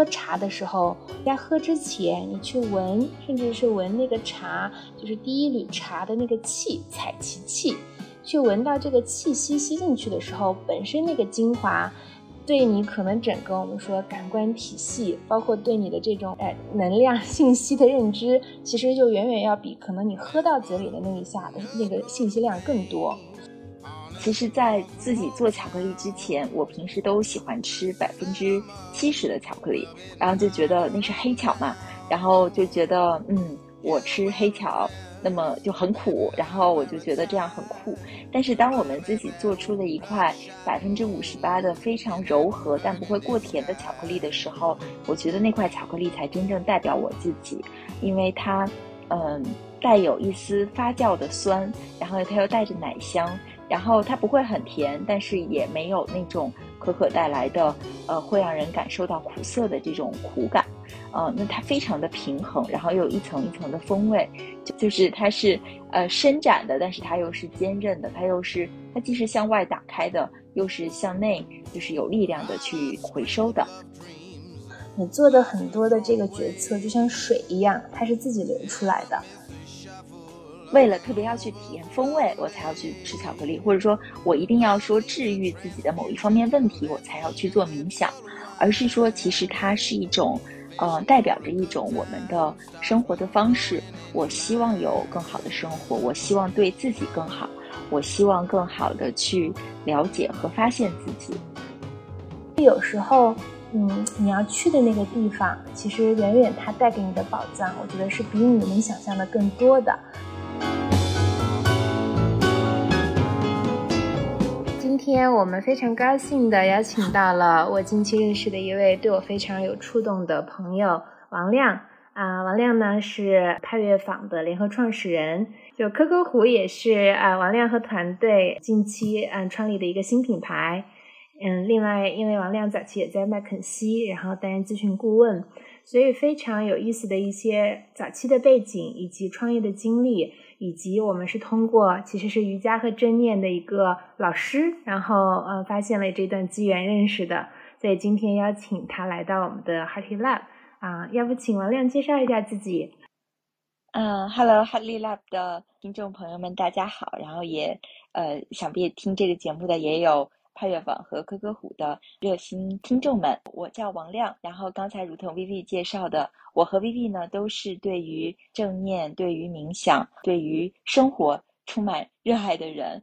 喝茶的时候，在喝之前，你去闻，甚至是闻那个茶，就是第一缕茶的那个气，采其气，去闻到这个气息吸进去的时候，本身那个精华。对你可能整个我们说感官体系，包括对你的这种哎能量信息的认知，其实就远远要比可能你喝到嘴里的那一下的那个信息量更多。其实，在自己做巧克力之前，我平时都喜欢吃百分之七十的巧克力，然后就觉得那是黑巧嘛，然后就觉得嗯，我吃黑巧。那么就很苦，然后我就觉得这样很酷。但是当我们自己做出了一块百分之五十八的非常柔和但不会过甜的巧克力的时候，我觉得那块巧克力才真正代表我自己，因为它，嗯，带有一丝发酵的酸，然后它又带着奶香，然后它不会很甜，但是也没有那种可可带来的，呃，会让人感受到苦涩的这种苦感。呃，那它非常的平衡，然后又有一层一层的风味，就就是它是呃伸展的，但是它又是坚韧的，它又是它既是向外打开的，又是向内就是有力量的去回收的。你做的很多的这个决策就像水一样，它是自己流出来的。为了特别要去体验风味，我才要去吃巧克力，或者说我一定要说治愈自己的某一方面问题，我才要去做冥想，而是说其实它是一种。呃，代表着一种我们的生活的方式。我希望有更好的生活，我希望对自己更好，我希望更好的去了解和发现自己。有时候，嗯，你要去的那个地方，其实远远它带给你的宝藏，我觉得是比你能想象的更多的。今天我们非常高兴的邀请到了我近期认识的一位对我非常有触动的朋友王亮啊，王亮呢是派乐坊的联合创始人，就可可虎也是啊王亮和团队近期嗯创立的一个新品牌，嗯，另外因为王亮早期也在麦肯锡，然后担任咨询顾问，所以非常有意思的一些早期的背景以及创业的经历。以及我们是通过其实是瑜伽和正念的一个老师，然后呃发现了这段机缘认识的，所以今天邀请他来到我们的 Hearty Lab 啊，要不请王亮介绍一下自己？嗯，Hello Hearty Lab 的听众朋友们，大家好，然后也呃想必听这个节目的也有。派乐坊和可可虎的热心听众们，我叫王亮。然后刚才如同 Vivi 介绍的，我和 Vivi 呢都是对于正念、对于冥想、对于生活充满热爱的人。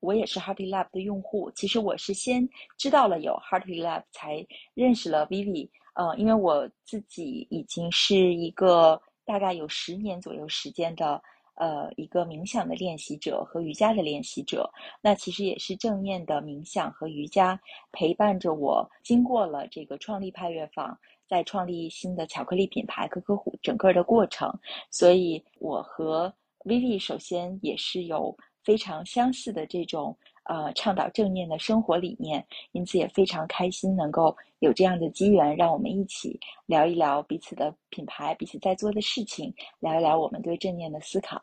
我也是 Hearty Lab 的用户。其实我是先知道了有 Hearty Lab，才认识了 Vivi。呃，因为我自己已经是一个大概有十年左右时间的。呃，一个冥想的练习者和瑜伽的练习者，那其实也是正面的冥想和瑜伽陪伴着我，经过了这个创立派乐坊，在创立新的巧克力品牌可可虎整个的过程。所以，我和 Vivi 首先也是有非常相似的这种呃倡导正念的生活理念，因此也非常开心能够有这样的机缘，让我们一起聊一聊彼此的品牌，彼此在做的事情，聊一聊我们对正念的思考。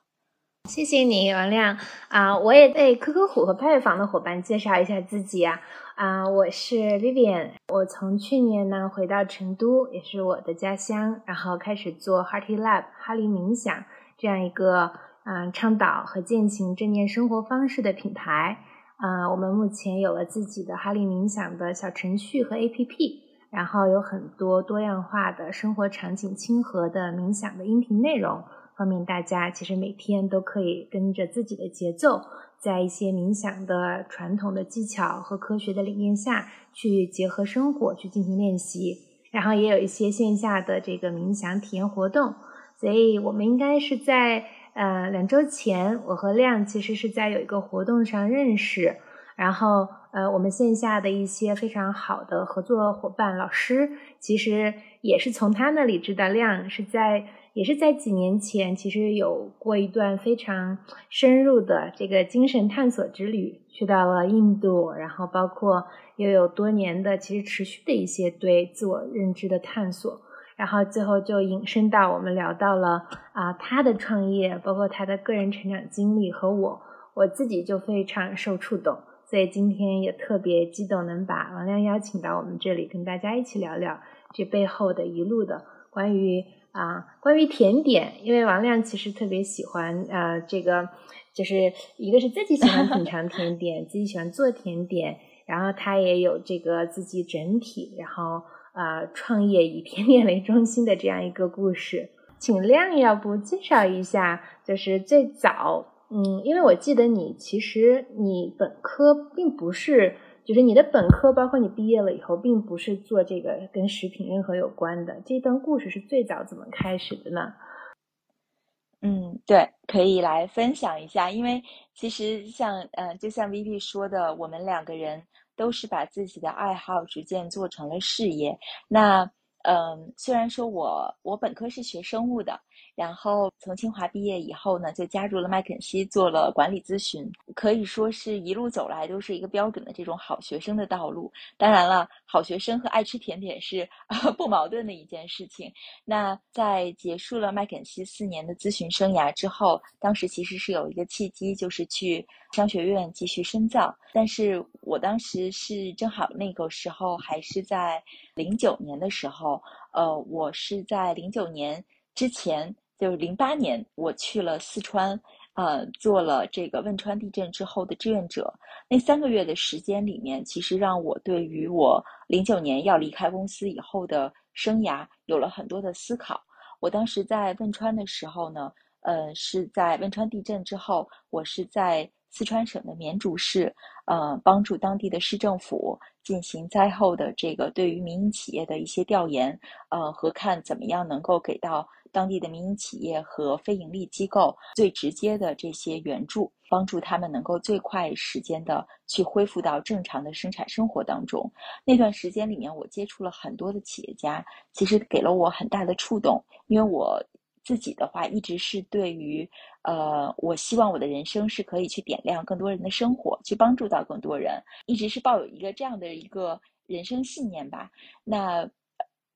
谢谢你，王亮啊！我也为可可虎和派乐坊的伙伴介绍一下自己啊啊！我是 Vivian，我从去年呢回到成都，也是我的家乡，然后开始做 Hearty Lab 哈利冥想这样一个嗯倡导和践行正念生活方式的品牌啊。我们目前有了自己的哈利冥想的小程序和 APP，然后有很多多样化的生活场景亲和的冥想的音频内容。方便大家其实每天都可以跟着自己的节奏，在一些冥想的传统的技巧和科学的理念下去结合生活去进行练习，然后也有一些线下的这个冥想体验活动。所以我们应该是在呃两周前，我和亮其实是在有一个活动上认识，然后呃我们线下的一些非常好的合作伙伴老师，其实也是从他那里知道亮是在。也是在几年前，其实有过一段非常深入的这个精神探索之旅，去到了印度，然后包括又有多年的其实持续的一些对自我认知的探索，然后最后就引申到我们聊到了啊他的创业，包括他的个人成长经历和我，我自己就非常受触动，所以今天也特别激动能把王亮邀请到我们这里，跟大家一起聊聊。这背后的一路的关于啊关于甜点，因为王亮其实特别喜欢啊这个，就是一个是自己喜欢品尝甜点，自己喜欢做甜点，然后他也有这个自己整体，然后啊创业以甜点为中心的这样一个故事。请亮要不介绍一下，就是最早。嗯，因为我记得你其实你本科并不是，就是你的本科，包括你毕业了以后，并不是做这个跟食品任何有关的。这段故事是最早怎么开始的呢？嗯，对，可以来分享一下。因为其实像呃，就像 V P 说的，我们两个人都是把自己的爱好逐渐做成了事业。那嗯，虽然说我我本科是学生物的。然后从清华毕业以后呢，就加入了麦肯锡做了管理咨询，可以说是一路走来都是一个标准的这种好学生的道路。当然了，好学生和爱吃甜点是 不矛盾的一件事情。那在结束了麦肯锡四年的咨询生涯之后，当时其实是有一个契机，就是去商学院继续深造。但是我当时是正好那个时候还是在零九年的时候，呃，我是在零九年之前。就是零八年，我去了四川，呃，做了这个汶川地震之后的志愿者。那三个月的时间里面，其实让我对于我零九年要离开公司以后的生涯有了很多的思考。我当时在汶川的时候呢，呃，是在汶川地震之后，我是在四川省的绵竹市，呃，帮助当地的市政府进行灾后的这个对于民营企业的一些调研，呃，和看怎么样能够给到。当地的民营企业和非盈利机构最直接的这些援助，帮助他们能够最快时间的去恢复到正常的生产生活当中。那段时间里面，我接触了很多的企业家，其实给了我很大的触动。因为我自己的话，一直是对于，呃，我希望我的人生是可以去点亮更多人的生活，去帮助到更多人，一直是抱有一个这样的一个人生信念吧。那。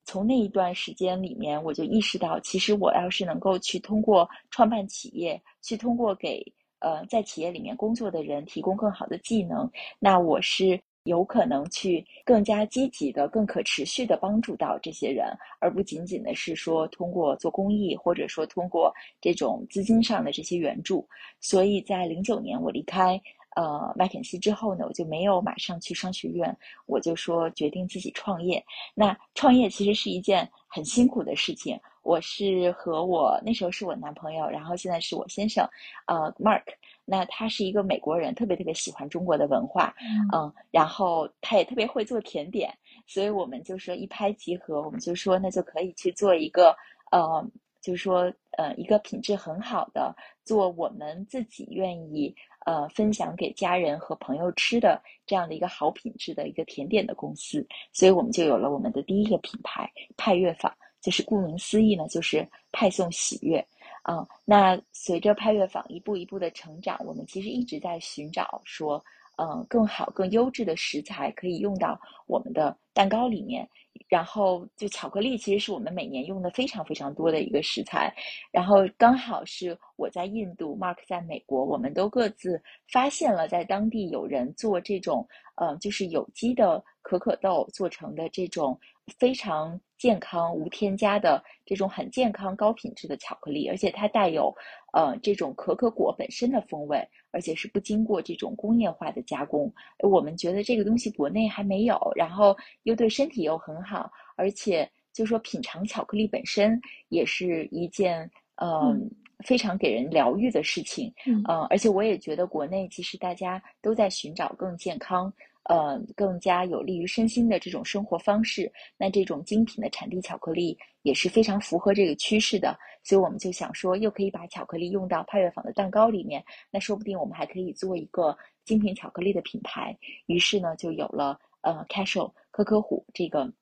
从那一段时间里面，我就意识到，其实我要是能够去通过创办企业，去通过给呃在企业里面工作的人提供更好的技能，那我是有可能去更加积极的、更可持续的帮助到这些人，而不仅仅的是说通过做公益，或者说通过这种资金上的这些援助。所以在零九年我离开。呃，麦肯锡之后呢，我就没有马上去商学院，我就说决定自己创业。那创业其实是一件很辛苦的事情。我是和我那时候是我男朋友，然后现在是我先生，呃，Mark。那他是一个美国人，特别特别喜欢中国的文化，嗯，然后他也特别会做甜点，所以我们就说一拍即合，我们就说那就可以去做一个，呃，就是说呃一个品质很好的，做我们自己愿意。呃，分享给家人和朋友吃的这样的一个好品质的一个甜点的公司，所以我们就有了我们的第一个品牌派月坊，就是顾名思义呢，就是派送喜悦。啊，那随着派月坊一步一步的成长，我们其实一直在寻找说，嗯，更好、更优质的食材可以用到我们的蛋糕里面。然后就巧克力，其实是我们每年用的非常非常多的一个食材。然后刚好是我在印度，Mark 在美国，我们都各自发现了在当地有人做这种，呃，就是有机的可可豆做成的这种非常健康、无添加的这种很健康、高品质的巧克力，而且它带有，呃，这种可可果本身的风味。而且是不经过这种工业化的加工，我们觉得这个东西国内还没有，然后又对身体又很好，而且就说品尝巧克力本身也是一件呃非常给人疗愈的事情，嗯，而且我也觉得国内其实大家都在寻找更健康。呃，更加有利于身心的这种生活方式，那这种精品的产地巧克力也是非常符合这个趋势的，所以我们就想说，又可以把巧克力用到派月坊的蛋糕里面，那说不定我们还可以做一个精品巧克力的品牌。于是呢，就有了呃 Cashew 可可虎这个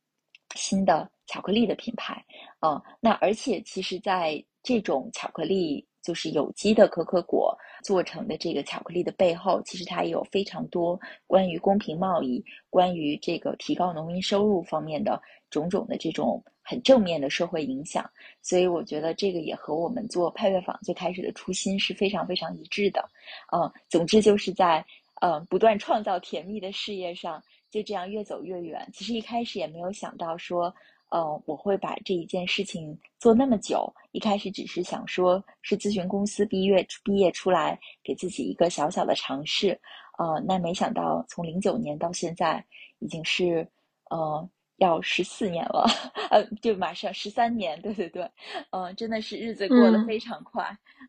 新的巧克力的品牌。嗯，那而且其实在这种巧克力。就是有机的可可果做成的这个巧克力的背后，其实它也有非常多关于公平贸易、关于这个提高农民收入方面的种种的这种很正面的社会影响。所以我觉得这个也和我们做派月坊最开始的初心是非常非常一致的。嗯，总之就是在嗯不断创造甜蜜的事业上，就这样越走越远。其实一开始也没有想到说，嗯，我会把这一件事情做那么久。一开始只是想说，是咨询公司毕业毕业出来，给自己一个小小的尝试。呃，那没想到从零九年到现在，已经是呃要十四年了，呃，就马上十三年。对对对，嗯，真的是日子过得非常快，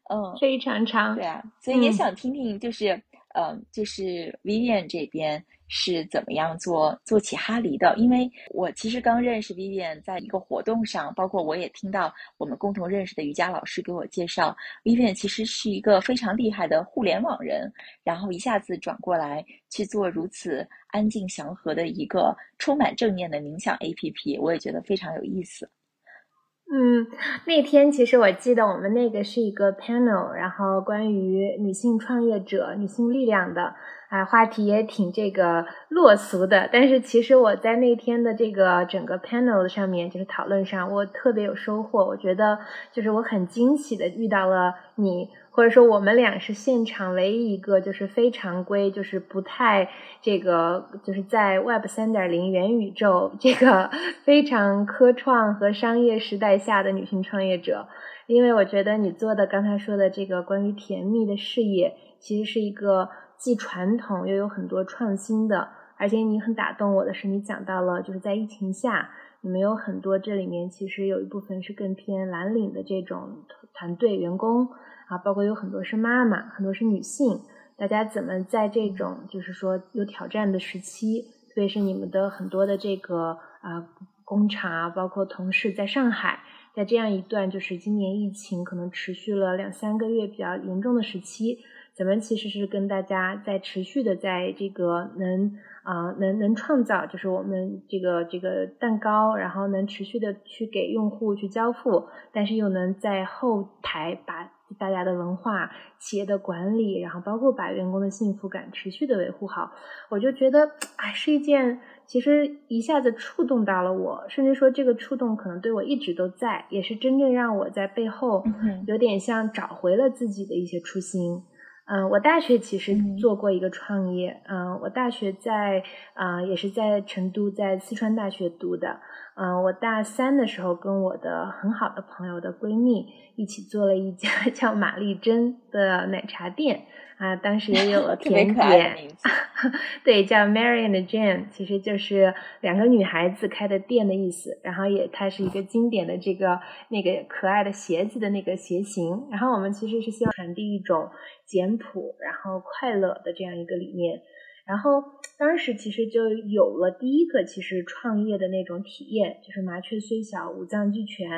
嗯，非常长。对啊，所以也想听听，就是嗯，就是 Vivian 这边。是怎么样做做起哈黎的？因为我其实刚认识 Vivian，在一个活动上，包括我也听到我们共同认识的瑜伽老师给我介绍，Vivian 其实是一个非常厉害的互联网人，然后一下子转过来去做如此安静祥和的一个充满正念的冥想 APP，我也觉得非常有意思。嗯，那天其实我记得我们那个是一个 panel，然后关于女性创业者、女性力量的。啊，话题也挺这个落俗的，但是其实我在那天的这个整个 panel 上面，就是讨论上，我特别有收获。我觉得就是我很惊喜的遇到了你，或者说我们俩是现场唯一一个就是非常规，就是不太这个就是在 Web 三点零元宇宙这个 非常科创和商业时代下的女性创业者。因为我觉得你做的刚才说的这个关于甜蜜的事业，其实是一个。既传统又有很多创新的，而且你很打动我的是，你讲到了就是在疫情下，你们有很多这里面其实有一部分是更偏蓝领的这种团队员工啊，包括有很多是妈妈，很多是女性，大家怎么在这种就是说有挑战的时期，特别是你们的很多的这个啊工厂啊，包括同事在上海，在这样一段就是今年疫情可能持续了两三个月比较严重的时期。咱们其实是跟大家在持续的在这个能啊能能创造，就是我们这个这个蛋糕，然后能持续的去给用户去交付，但是又能在后台把大家的文化、企业的管理，然后包括把员工的幸福感持续的维护好，我就觉得哎是一件其实一下子触动到了我，甚至说这个触动可能对我一直都在，也是真正让我在背后有点像找回了自己的一些初心。嗯，我大学其实做过一个创业。嗯，我大学在啊，也是在成都，在四川大学读的。嗯，我大三的时候跟我的很好的朋友的闺蜜一起做了一家 叫玛丽珍的奶茶店。啊，当时也有了 甜点，对，叫 Mary and Jane，其实就是两个女孩子开的店的意思。然后也，它是一个经典的这个那个可爱的鞋子的那个鞋型。然后我们其实是希望传递一种简朴，然后快乐的这样一个理念。然后当时其实就有了第一个其实创业的那种体验，就是麻雀虽小，五脏俱全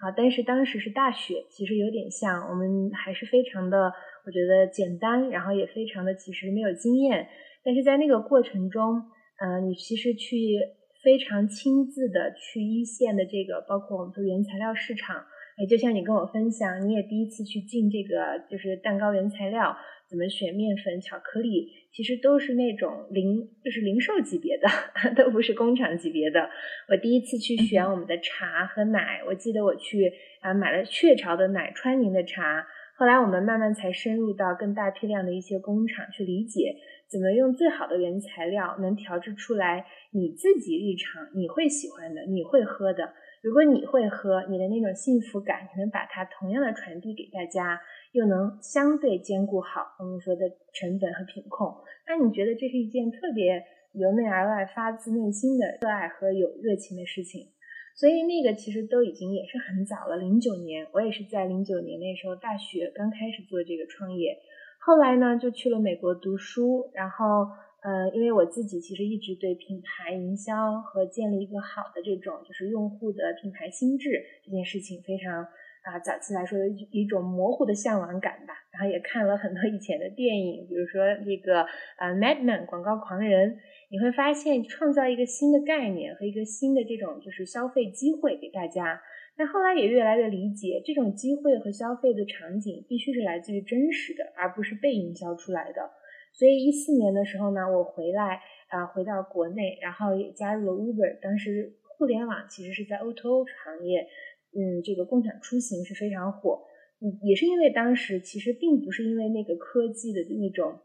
啊。但是当时是大学，其实有点像我们还是非常的。我觉得简单，然后也非常的其实没有经验，但是在那个过程中，嗯，你其实去非常亲自的去一线的这个，包括我们说原材料市场，哎，就像你跟我分享，你也第一次去进这个就是蛋糕原材料，怎么选面粉、巧克力，其实都是那种零就是零售级别的，都不是工厂级别的。我第一次去选我们的茶和奶，我记得我去啊买了雀巢的奶、川宁的茶。后来我们慢慢才深入到更大批量的一些工厂去理解，怎么用最好的原材料能调制出来你自己日常你会喜欢的、你会喝的。如果你会喝，你的那种幸福感，你能把它同样的传递给大家，又能相对兼顾好我们说的成本和品控，那你觉得这是一件特别由内而外、发自内心的热爱和有热情的事情？所以那个其实都已经也是很早了，零九年，我也是在零九年那时候大学刚开始做这个创业，后来呢就去了美国读书，然后呃，因为我自己其实一直对品牌营销和建立一个好的这种就是用户的品牌心智这件事情非常啊早期来说有一种模糊的向往感吧，然后也看了很多以前的电影，比如说这个呃 Madman 广告狂人。你会发现，创造一个新的概念和一个新的这种就是消费机会给大家。但后来也越来越理解，这种机会和消费的场景必须是来自于真实的，而不是被营销出来的。所以一四年的时候呢，我回来啊，回到国内，然后也加入了 Uber。当时互联网其实是在 O2O 行业，嗯，这个共享出行是非常火。嗯，也是因为当时其实并不是因为那个科技的那种。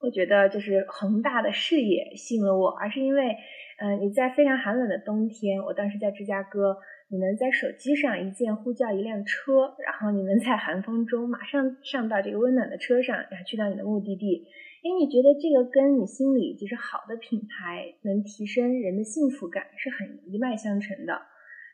我觉得就是宏大的视野吸引了我，而是因为，嗯，你在非常寒冷的冬天，我当时在芝加哥，你能在手机上一键呼叫一辆车，然后你能在寒风中马上上到这个温暖的车上，然后去到你的目的地。因为你觉得这个跟你心里就是好的品牌能提升人的幸福感是很一脉相承的。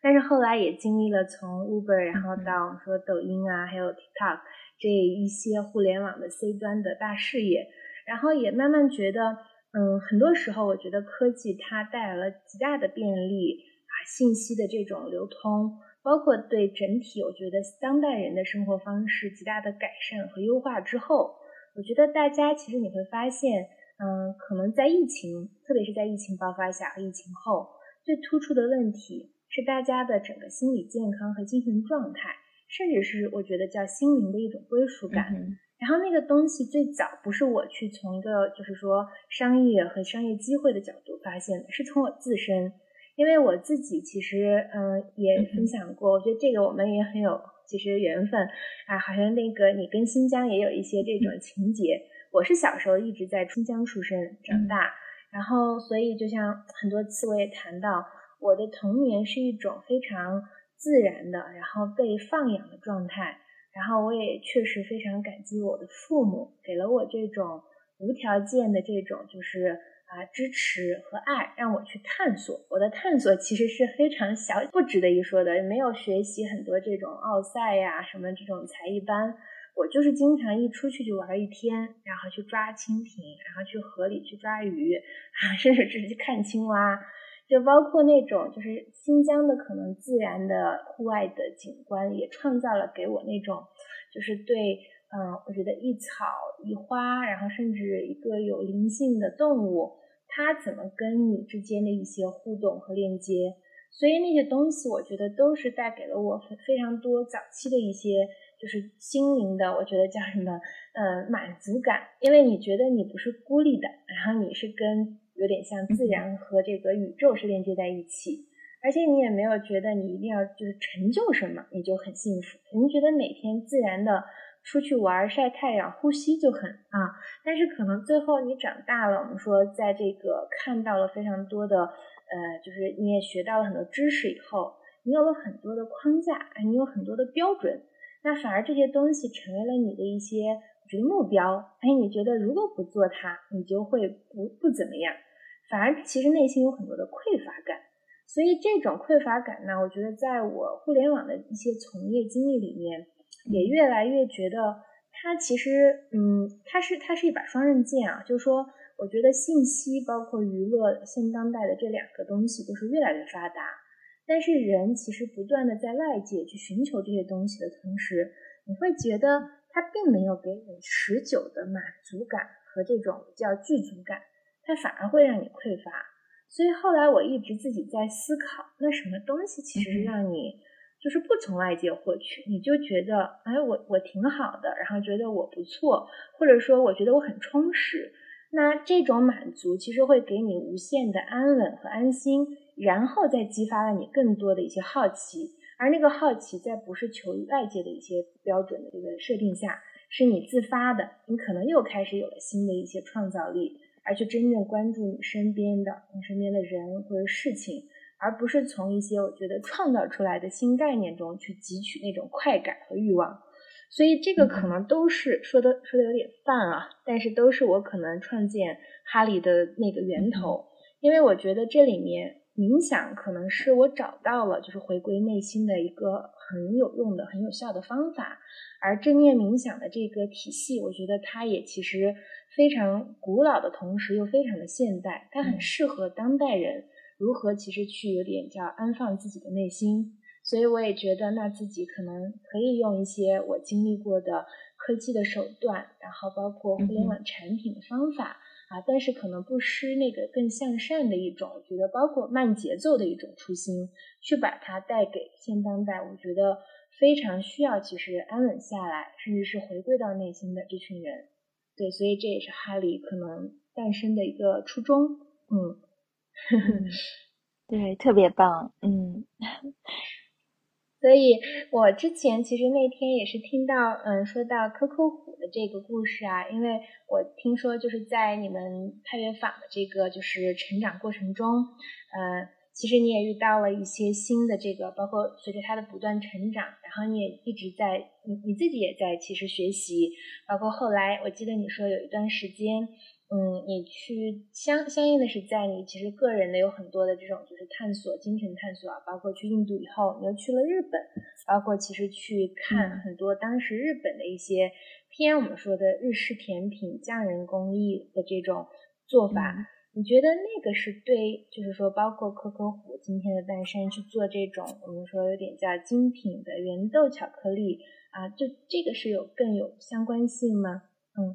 但是后来也经历了从 Uber 然后到说抖音啊，还有 TikTok 这一些互联网的 C 端的大事业，然后也慢慢觉得，嗯，很多时候我觉得科技它带来了极大的便利啊，信息的这种流通，包括对整体我觉得当代人的生活方式极大的改善和优化之后，我觉得大家其实你会发现，嗯，可能在疫情，特别是在疫情爆发下和疫情后，最突出的问题。是大家的整个心理健康和精神状态，甚至是我觉得叫心灵的一种归属感。然后那个东西最早不是我去从一个就是说商业和商业机会的角度发现的，是从我自身，因为我自己其实嗯也分享过，我觉得这个我们也很有其实缘分啊，好像那个你跟新疆也有一些这种情节。我是小时候一直在新疆出生长大，然后所以就像很多次我也谈到。我的童年是一种非常自然的，然后被放养的状态，然后我也确实非常感激我的父母，给了我这种无条件的这种就是啊支持和爱，让我去探索。我的探索其实是非常小，不值得一说的，没有学习很多这种奥赛呀什么这种才艺班，我就是经常一出去就玩一天，然后去抓蜻蜓，然后去河里去抓鱼，啊，甚至只是去看青蛙。就包括那种，就是新疆的可能自然的户外的景观，也创造了给我那种，就是对，嗯，我觉得一草一花，然后甚至一个有灵性的动物，它怎么跟你之间的一些互动和链接，所以那些东西，我觉得都是带给了我非常多早期的一些，就是心灵的，我觉得叫什么，呃，满足感，因为你觉得你不是孤立的，然后你是跟。有点像自然和这个宇宙是链接在一起，而且你也没有觉得你一定要就是成就什么你就很幸福，你觉得每天自然的出去玩、晒太阳、呼吸就很啊。但是可能最后你长大了，我们说在这个看到了非常多的呃，就是你也学到了很多知识以后，你有了很多的框架，你有很多的标准，那反而这些东西成为了你的一些。我觉得目标，哎，你觉得如果不做它，你就会不不怎么样，反而其实内心有很多的匮乏感。所以这种匮乏感呢，我觉得在我互联网的一些从业经历里面，也越来越觉得它其实，嗯，它是它是一把双刃剑啊。就是说，我觉得信息包括娱乐，现当代的这两个东西都是越来越发达，但是人其实不断的在外界去寻求这些东西的同时，你会觉得。它并没有给你持久的满足感和这种叫具足感，它反而会让你匮乏。所以后来我一直自己在思考，那什么东西其实是让你就是不从外界获取，你就觉得哎我我挺好的，然后觉得我不错，或者说我觉得我很充实。那这种满足其实会给你无限的安稳和安心，然后再激发了你更多的一些好奇。而那个好奇，在不是求于外界的一些标准的这个设定下，是你自发的，你可能又开始有了新的一些创造力，而去真正关注你身边的、你身边的人或者事情，而不是从一些我觉得创造出来的新概念中去汲取那种快感和欲望。所以这个可能都是说的说的有点泛啊，但是都是我可能创建哈利的那个源头，因为我觉得这里面。冥想可能是我找到了，就是回归内心的一个很有用的、很有效的方法。而正念冥想的这个体系，我觉得它也其实非常古老的同时又非常的现代，它很适合当代人如何其实去有点叫安放自己的内心。所以我也觉得，那自己可能可以用一些我经历过的科技的手段，然后包括互联网产品的方法。啊，但是可能不失那个更向善的一种，我觉得包括慢节奏的一种初心，去把它带给现当代，我觉得非常需要其实安稳下来，甚至是回归到内心的这群人。对，所以这也是哈利可能诞生的一个初衷。嗯，呵 呵对，特别棒。嗯，所以我之前其实那天也是听到，嗯，说到科科虎的这个故事啊，因为我听说就是在你们派乐坊的这个就是成长过程中，呃，其实你也遇到了一些新的这个，包括随着他的不断成长，然后你也一直在，你你自己也在其实学习，包括后来我记得你说有一段时间。嗯，你去相相应的是在你其实个人的有很多的这种就是探索精神探索啊，包括去印度以后，你又去了日本，包括其实去看很多当时日本的一些偏我们说的日式甜品匠人工艺的这种做法，你觉得那个是对，就是说包括可可虎今天的诞生去做这种我们说有点叫精品的圆豆巧克力啊，就这个是有更有相关性吗？嗯。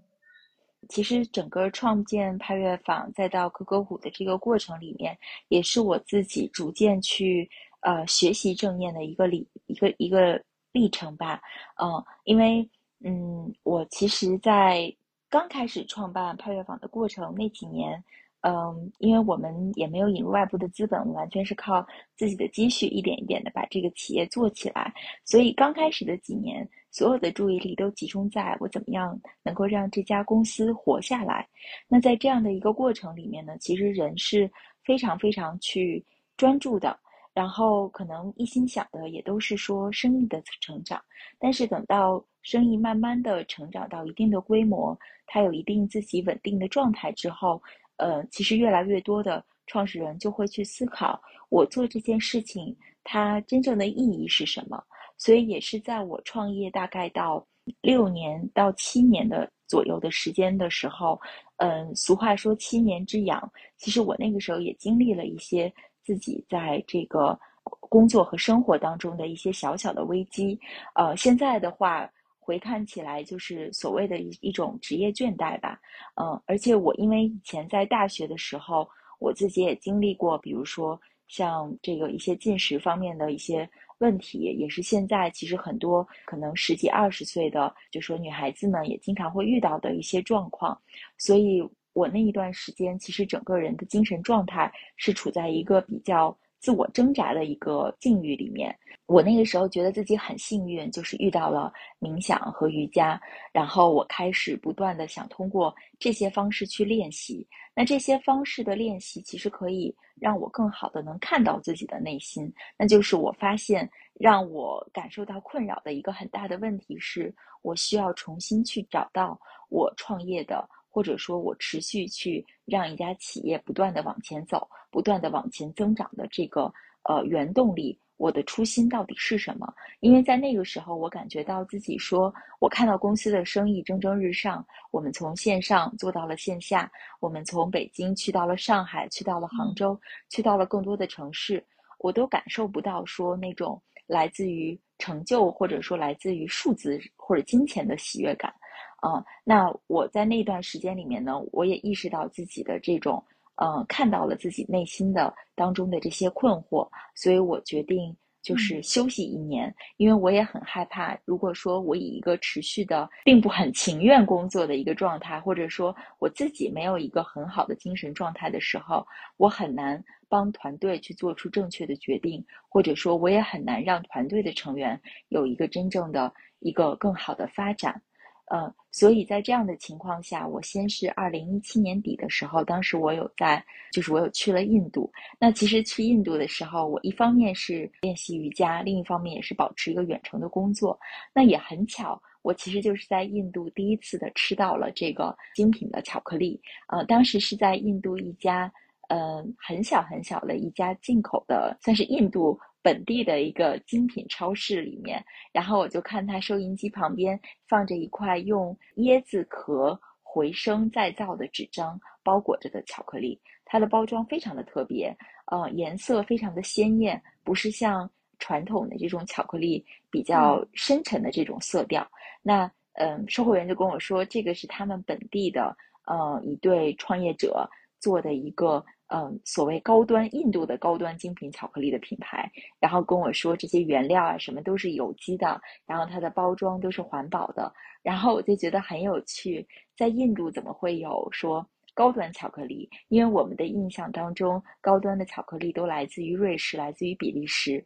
其实整个创建派乐坊，再到可可虎的这个过程里面，也是我自己逐渐去呃学习正念的一个历一个一个历程吧。嗯，因为嗯，我其实，在刚开始创办派乐坊的过程那几年。嗯，因为我们也没有引入外部的资本，完全是靠自己的积蓄一点一点的把这个企业做起来。所以刚开始的几年，所有的注意力都集中在我怎么样能够让这家公司活下来。那在这样的一个过程里面呢，其实人是非常非常去专注的，然后可能一心想的也都是说生意的成长。但是等到生意慢慢的成长到一定的规模，它有一定自己稳定的状态之后。呃，其实越来越多的创始人就会去思考，我做这件事情它真正的意义是什么。所以也是在我创业大概到六年到七年的左右的时间的时候，嗯，俗话说七年之痒，其实我那个时候也经历了一些自己在这个工作和生活当中的一些小小的危机。呃，现在的话。回看起来就是所谓的一一种职业倦怠吧，嗯，而且我因为以前在大学的时候，我自己也经历过，比如说像这个一些进食方面的一些问题，也是现在其实很多可能十几二十岁的，就说女孩子们也经常会遇到的一些状况，所以我那一段时间其实整个人的精神状态是处在一个比较。自我挣扎的一个境遇里面，我那个时候觉得自己很幸运，就是遇到了冥想和瑜伽，然后我开始不断的想通过这些方式去练习。那这些方式的练习，其实可以让我更好的能看到自己的内心。那就是我发现，让我感受到困扰的一个很大的问题是，我需要重新去找到我创业的。或者说我持续去让一家企业不断的往前走，不断的往前增长的这个呃原动力，我的初心到底是什么？因为在那个时候，我感觉到自己说，我看到公司的生意蒸蒸日上，我们从线上做到了线下，我们从北京去到了上海，去到了杭州，去到了更多的城市，我都感受不到说那种来自于成就或者说来自于数字或者金钱的喜悦感。嗯，那我在那段时间里面呢，我也意识到自己的这种，嗯，看到了自己内心的当中的这些困惑，所以我决定就是休息一年，因为我也很害怕，如果说我以一个持续的并不很情愿工作的一个状态，或者说我自己没有一个很好的精神状态的时候，我很难帮团队去做出正确的决定，或者说我也很难让团队的成员有一个真正的一个更好的发展。呃，所以在这样的情况下，我先是二零一七年底的时候，当时我有在，就是我有去了印度。那其实去印度的时候，我一方面是练习瑜伽，另一方面也是保持一个远程的工作。那也很巧，我其实就是在印度第一次的吃到了这个精品的巧克力。呃，当时是在印度一家，嗯，很小很小的一家进口的，算是印度。本地的一个精品超市里面，然后我就看它收银机旁边放着一块用椰子壳回声再造的纸张包裹着的巧克力，它的包装非常的特别，呃，颜色非常的鲜艳，不是像传统的这种巧克力比较深沉的这种色调。那嗯，售货员就跟我说，这个是他们本地的呃一对创业者做的一个。嗯，所谓高端印度的高端精品巧克力的品牌，然后跟我说这些原料啊什么都是有机的，然后它的包装都是环保的，然后我就觉得很有趣，在印度怎么会有说高端巧克力？因为我们的印象当中，高端的巧克力都来自于瑞士，来自于比利时。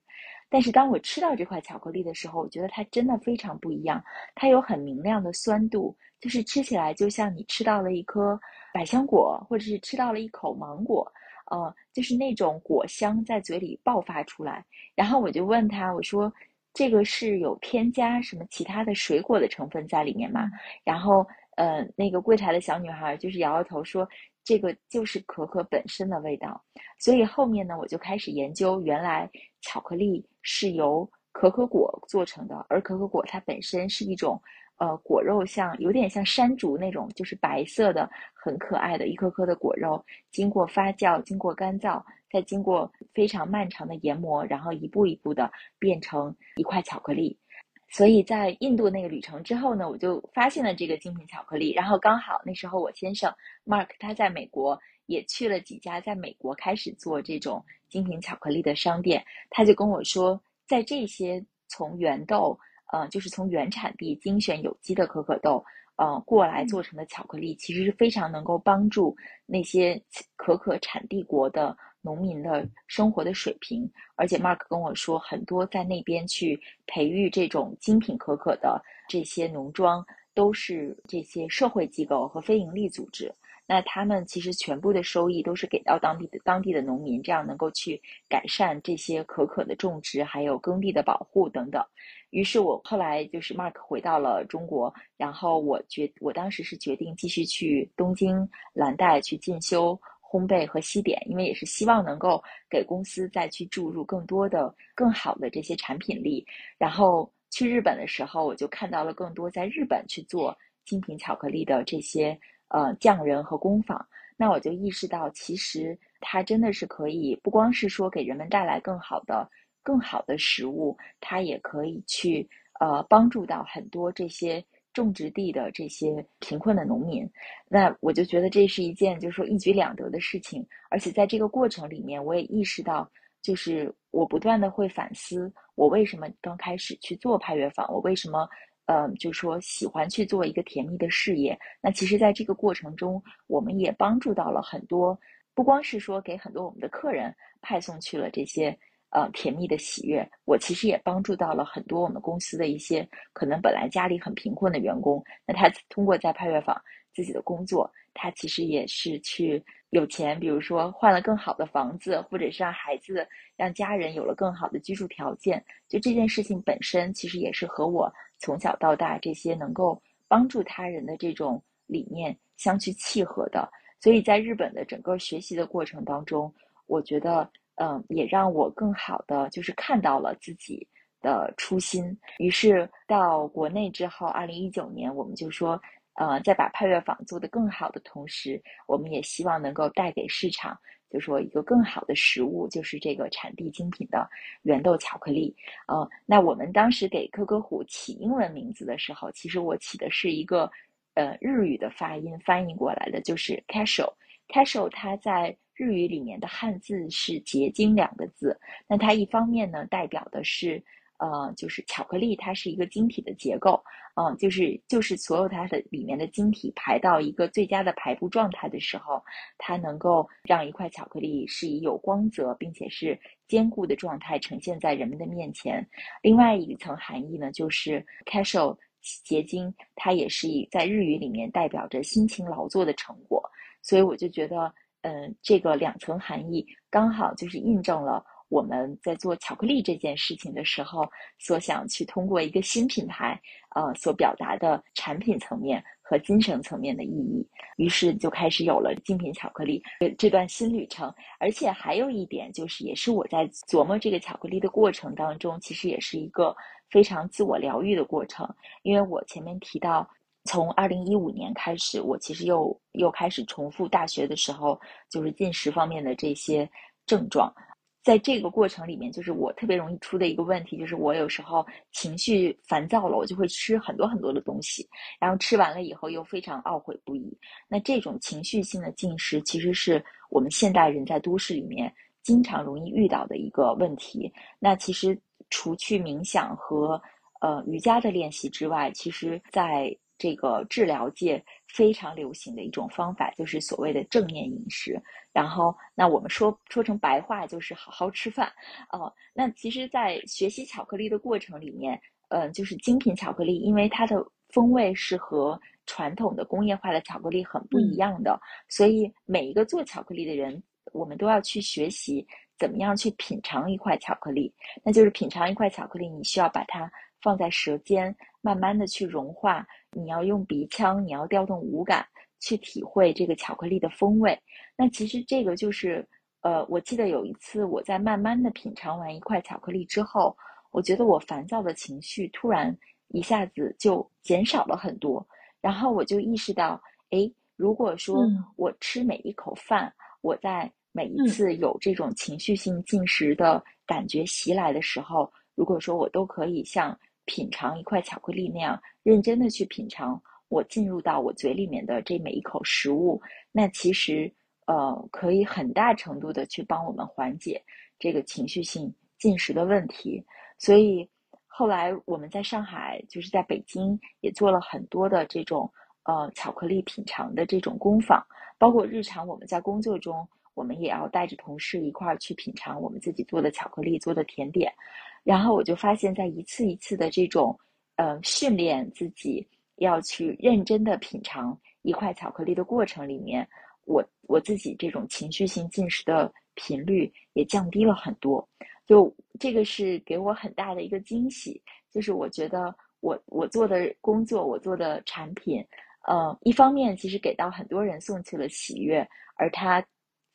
但是当我吃到这块巧克力的时候，我觉得它真的非常不一样。它有很明亮的酸度，就是吃起来就像你吃到了一颗百香果，或者是吃到了一口芒果，呃，就是那种果香在嘴里爆发出来。然后我就问他，我说。这个是有添加什么其他的水果的成分在里面吗？然后，呃，那个柜台的小女孩就是摇摇头说，这个就是可可本身的味道。所以后面呢，我就开始研究，原来巧克力是由可可果做成的，而可可果它本身是一种。呃，果肉像有点像山竹那种，就是白色的，很可爱的一颗颗的果肉，经过发酵，经过干燥，再经过非常漫长的研磨，然后一步一步的变成一块巧克力。所以在印度那个旅程之后呢，我就发现了这个精品巧克力。然后刚好那时候我先生 Mark 他在美国也去了几家在美国开始做这种精品巧克力的商店，他就跟我说，在这些从原豆。呃，就是从原产地精选有机的可可豆，呃，过来做成的巧克力，其实是非常能够帮助那些可可产地国的农民的生活的水平。而且，Mark 跟我说，很多在那边去培育这种精品可可的这些农庄，都是这些社会机构和非营利组织。那他们其实全部的收益都是给到当地的当地的农民，这样能够去改善这些可可的种植，还有耕地的保护等等。于是我后来就是 Mark 回到了中国，然后我决我当时是决定继续去东京蓝带去进修烘焙和西点，因为也是希望能够给公司再去注入更多的更好的这些产品力。然后去日本的时候，我就看到了更多在日本去做精品巧克力的这些呃匠人和工坊，那我就意识到，其实它真的是可以不光是说给人们带来更好的。更好的食物，它也可以去呃帮助到很多这些种植地的这些贫困的农民。那我就觉得这是一件就是说一举两得的事情。而且在这个过程里面，我也意识到，就是我不断的会反思，我为什么刚开始去做派乐坊，我为什么呃就说喜欢去做一个甜蜜的事业。那其实，在这个过程中，我们也帮助到了很多，不光是说给很多我们的客人派送去了这些。呃，甜蜜的喜悦，我其实也帮助到了很多我们公司的一些可能本来家里很贫困的员工。那他通过在派乐坊自己的工作，他其实也是去有钱，比如说换了更好的房子，或者是让孩子、让家人有了更好的居住条件。就这件事情本身，其实也是和我从小到大这些能够帮助他人的这种理念相去契合的。所以在日本的整个学习的过程当中，我觉得。嗯，也让我更好的就是看到了自己的初心。于是到国内之后，二零一九年，我们就说，呃，在把派乐坊做得更好的同时，我们也希望能够带给市场，就说一个更好的食物，就是这个产地精品的原豆巧克力。呃，那我们当时给可可虎起英文名字的时候，其实我起的是一个呃日语的发音翻译过来的，就是 cashew。cashew 它在日语里面的汉字是“结晶”两个字，那它一方面呢代表的是，呃，就是巧克力，它是一个晶体的结构，嗯，就是就是所有它的里面的晶体排到一个最佳的排布状态的时候，它能够让一块巧克力是以有光泽并且是坚固的状态呈现在人们的面前。另外一层含义呢，就是 cashew 结晶，它也是以在日语里面代表着辛勤劳作的成果，所以我就觉得。嗯，这个两层含义刚好就是印证了我们在做巧克力这件事情的时候，所想去通过一个新品牌，呃，所表达的产品层面和精神层面的意义。于是就开始有了精品巧克力这段新旅程。而且还有一点就是，也是我在琢磨这个巧克力的过程当中，其实也是一个非常自我疗愈的过程，因为我前面提到。从二零一五年开始，我其实又又开始重复大学的时候，就是进食方面的这些症状。在这个过程里面，就是我特别容易出的一个问题，就是我有时候情绪烦躁了，我就会吃很多很多的东西，然后吃完了以后又非常懊悔不已。那这种情绪性的进食，其实是我们现代人在都市里面经常容易遇到的一个问题。那其实除去冥想和呃，瑜伽的练习之外，其实，在这个治疗界非常流行的一种方法，就是所谓的正念饮食。然后，那我们说说成白话，就是好好吃饭。哦，那其实，在学习巧克力的过程里面，嗯，就是精品巧克力，因为它的风味是和传统的工业化的巧克力很不一样的，所以每一个做巧克力的人，我们都要去学习怎么样去品尝一块巧克力。那就是品尝一块巧克力，你需要把它放在舌尖，慢慢的去融化。你要用鼻腔，你要调动五感去体会这个巧克力的风味。那其实这个就是，呃，我记得有一次我在慢慢的品尝完一块巧克力之后，我觉得我烦躁的情绪突然一下子就减少了很多。然后我就意识到，哎，如果说我吃每一口饭，我在每一次有这种情绪性进食的感觉袭来的时候，如果说我都可以像品尝一块巧克力那样认真的去品尝我进入到我嘴里面的这每一口食物，那其实呃可以很大程度的去帮我们缓解这个情绪性进食的问题，所以。后来我们在上海，就是在北京，也做了很多的这种呃巧克力品尝的这种工坊，包括日常我们在工作中，我们也要带着同事一块儿去品尝我们自己做的巧克力做的甜点。然后我就发现，在一次一次的这种呃训练自己要去认真的品尝一块巧克力的过程里面，我我自己这种情绪性进食的频率也降低了很多。就这个是给我很大的一个惊喜，就是我觉得我我做的工作，我做的产品，呃，一方面其实给到很多人送去了喜悦，而他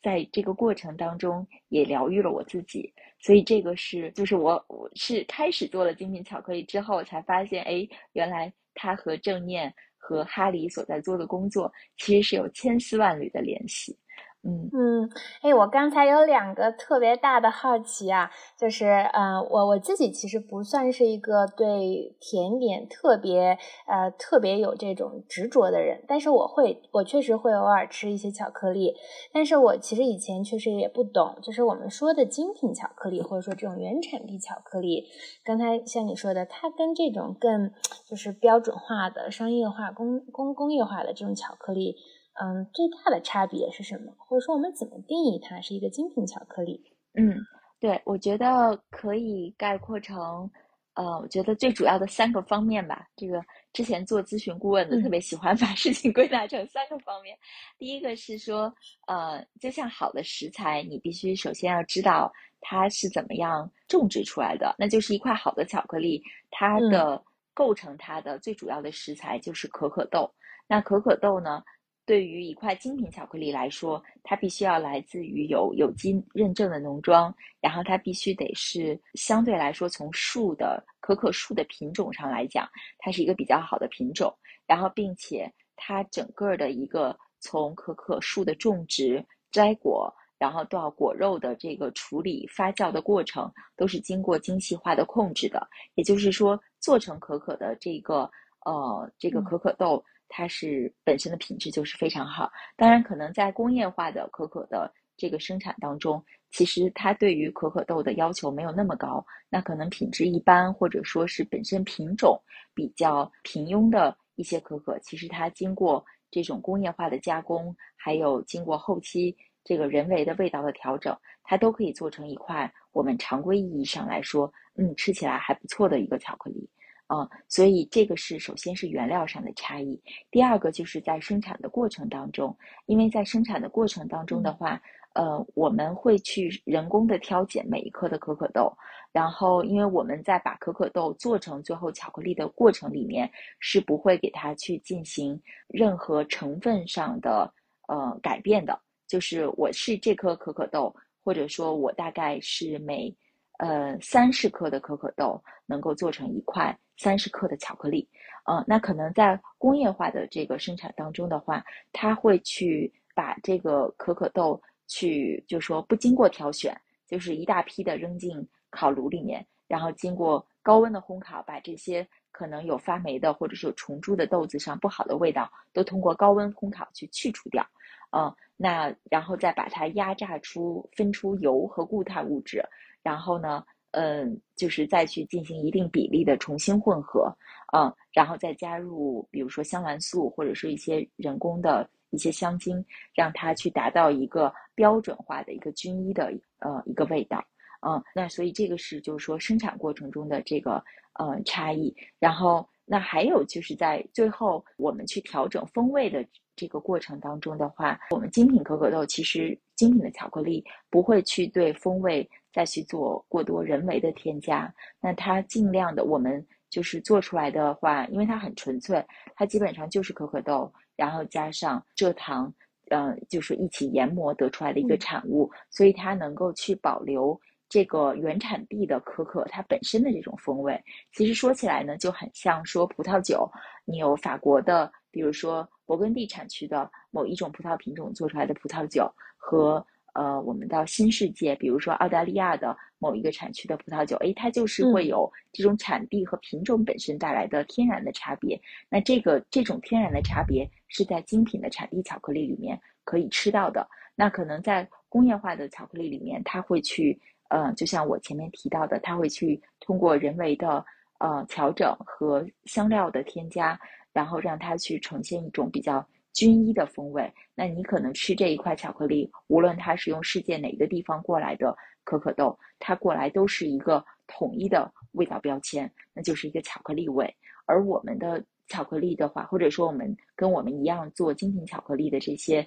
在这个过程当中也疗愈了我自己，所以这个是就是我我是开始做了精品巧克力之后才发现，哎，原来它和正念和哈里所在做的工作其实是有千丝万缕的联系。嗯嗯，哎，我刚才有两个特别大的好奇啊，就是，呃，我我自己其实不算是一个对甜点特别，呃，特别有这种执着的人，但是我会，我确实会偶尔吃一些巧克力，但是我其实以前确实也不懂，就是我们说的精品巧克力，或者说这种原产地巧克力，刚才像你说的，它跟这种更就是标准化的、商业化、工工工业化的这种巧克力。嗯，最大的差别是什么？或者说我们怎么定义它是一个精品巧克力？嗯，对，我觉得可以概括成，呃，我觉得最主要的三个方面吧。这个之前做咨询顾问的特别喜欢 把事情归纳成三个方面。第一个是说，呃，就像好的食材，你必须首先要知道它是怎么样种植出来的。那就是一块好的巧克力，它的构成它的最主要的食材就是可可豆。那可可豆呢？对于一块精品巧克力来说，它必须要来自于有有机认证的农庄，然后它必须得是相对来说从树的可可树的品种上来讲，它是一个比较好的品种，然后并且它整个的一个从可可树的种植、摘果，然后到果肉的这个处理、发酵的过程，都是经过精细化的控制的。也就是说，做成可可的这个呃这个可可豆。它是本身的品质就是非常好，当然可能在工业化的可可的这个生产当中，其实它对于可可豆的要求没有那么高，那可能品质一般，或者说是本身品种比较平庸的一些可可，其实它经过这种工业化的加工，还有经过后期这个人为的味道的调整，它都可以做成一块我们常规意义上来说，嗯，吃起来还不错的一个巧克力。啊，所以这个是首先是原料上的差异，第二个就是在生产的过程当中，因为在生产的过程当中的话，呃，我们会去人工的挑拣每一颗的可可豆，然后因为我们在把可可豆做成最后巧克力的过程里面，是不会给它去进行任何成分上的呃改变的，就是我是这颗可可豆，或者说我大概是每呃三十克的可可豆能够做成一块。三十克的巧克力，呃，那可能在工业化的这个生产当中的话，它会去把这个可可豆去，就说不经过挑选，就是一大批的扔进烤炉里面，然后经过高温的烘烤，把这些可能有发霉的或者是有虫蛀的豆子上不好的味道，都通过高温烘烤去去除掉，嗯，那然后再把它压榨出分出油和固态物质，然后呢。嗯，就是再去进行一定比例的重新混合，嗯，然后再加入比如说香兰素或者是一些人工的一些香精，让它去达到一个标准化的一个均一的呃一个味道，嗯，那所以这个是就是说生产过程中的这个呃差异，然后那还有就是在最后我们去调整风味的这个过程当中的话，我们精品可可豆其实精品的巧克力不会去对风味。再去做过多人为的添加，那它尽量的，我们就是做出来的话，因为它很纯粹，它基本上就是可可豆，然后加上蔗糖，嗯，就是一起研磨得出来的一个产物，所以它能够去保留这个原产地的可可它本身的这种风味。其实说起来呢，就很像说葡萄酒，你有法国的，比如说勃艮第产区的某一种葡萄品种做出来的葡萄酒和。呃，我们到新世界，比如说澳大利亚的某一个产区的葡萄酒，诶，它就是会有这种产地和品种本身带来的天然的差别。那这个这种天然的差别是在精品的产地巧克力里面可以吃到的。那可能在工业化的巧克力里面，它会去，呃，就像我前面提到的，它会去通过人为的呃调整和香料的添加，然后让它去呈现一种比较。均一的风味，那你可能吃这一块巧克力，无论它是用世界哪个地方过来的可可豆，它过来都是一个统一的味道标签，那就是一个巧克力味。而我们的巧克力的话，或者说我们跟我们一样做精品巧克力的这些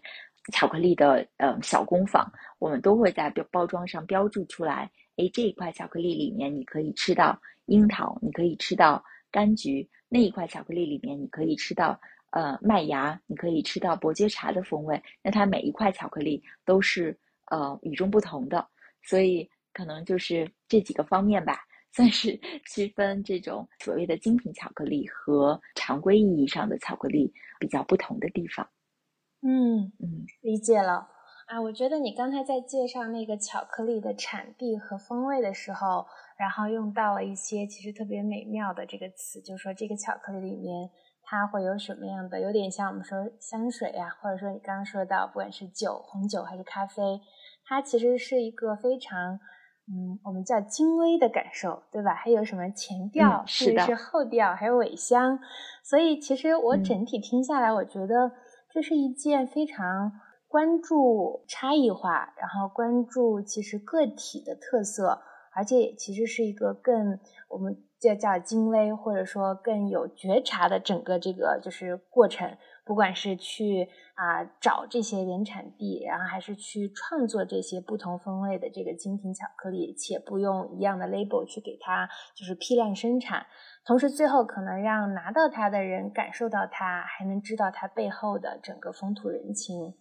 巧克力的呃小工坊，我们都会在标包装上标注出来，诶，这一块巧克力里面你可以吃到樱桃，你可以吃到柑橘，那一块巧克力里面你可以吃到。呃，麦芽你可以吃到伯爵茶的风味，那它每一块巧克力都是呃与众不同的，所以可能就是这几个方面吧，算是 区分这种所谓的精品巧克力和常规意义上的巧克力比较不同的地方。嗯嗯，理解了啊。我觉得你刚才在介绍那个巧克力的产地和风味的时候，然后用到了一些其实特别美妙的这个词，就是说这个巧克力里面。它会有什么样的？有点像我们说香水呀，或者说你刚刚说到，不管是酒、红酒还是咖啡，它其实是一个非常，嗯，我们叫精微的感受，对吧？还有什么前调，是的，是后调，还有尾香。所以其实我整体听下来，我觉得这是一件非常关注差异化，然后关注其实个体的特色，而且其实是一个更我们。叫叫精微，或者说更有觉察的整个这个就是过程，不管是去啊找这些原产地，然后还是去创作这些不同风味的这个精品巧克力，且不用一样的 label 去给它就是批量生产，同时最后可能让拿到它的人感受到它，还能知道它背后的整个风土人情。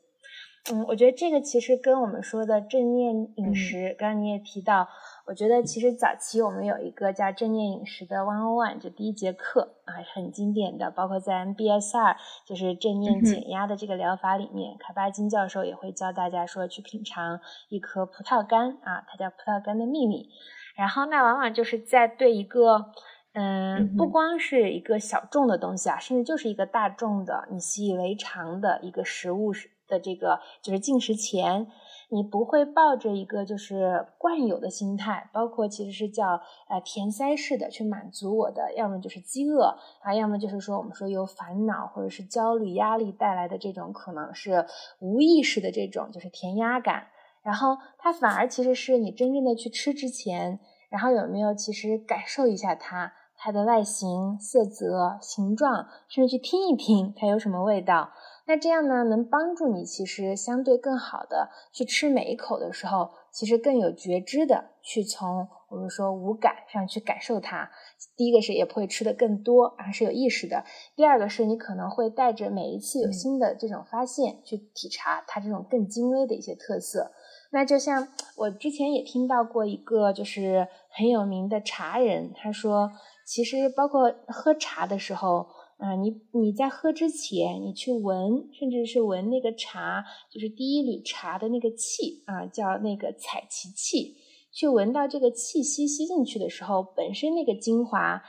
嗯，我觉得这个其实跟我们说的正念饮食，刚刚你也提到，我觉得其实早期我们有一个叫正念饮食的 One On One，就第一节课啊，很经典的，包括在 MBSR 就是正念减压的这个疗法里面，卡巴金教授也会教大家说去品尝一颗葡萄干啊，它叫葡萄干的秘密。然后那往往就是在对一个嗯，不光是一个小众的东西啊，甚至就是一个大众的你习以为常的一个食物是。的这个就是进食前，你不会抱着一个就是惯有的心态，包括其实是叫呃填塞式的去满足我的，要么就是饥饿啊，要么就是说我们说由烦恼或者是焦虑压力带来的这种可能是无意识的这种就是填压感，然后它反而其实是你真正的去吃之前，然后有没有其实感受一下它它的外形、色泽、形状，甚至去听一听它有什么味道。那这样呢，能帮助你其实相对更好的去吃每一口的时候，其实更有觉知的去从我们说五感上去感受它。第一个是也不会吃的更多，而是有意识的；第二个是你可能会带着每一次有新的这种发现去体察它这种更精微的一些特色。那就像我之前也听到过一个就是很有名的茶人，他说，其实包括喝茶的时候。啊，你你在喝之前，你去闻，甚至是闻那个茶，就是第一缕茶的那个气啊，叫那个采其气，去闻到这个气息吸进去的时候，本身那个精华，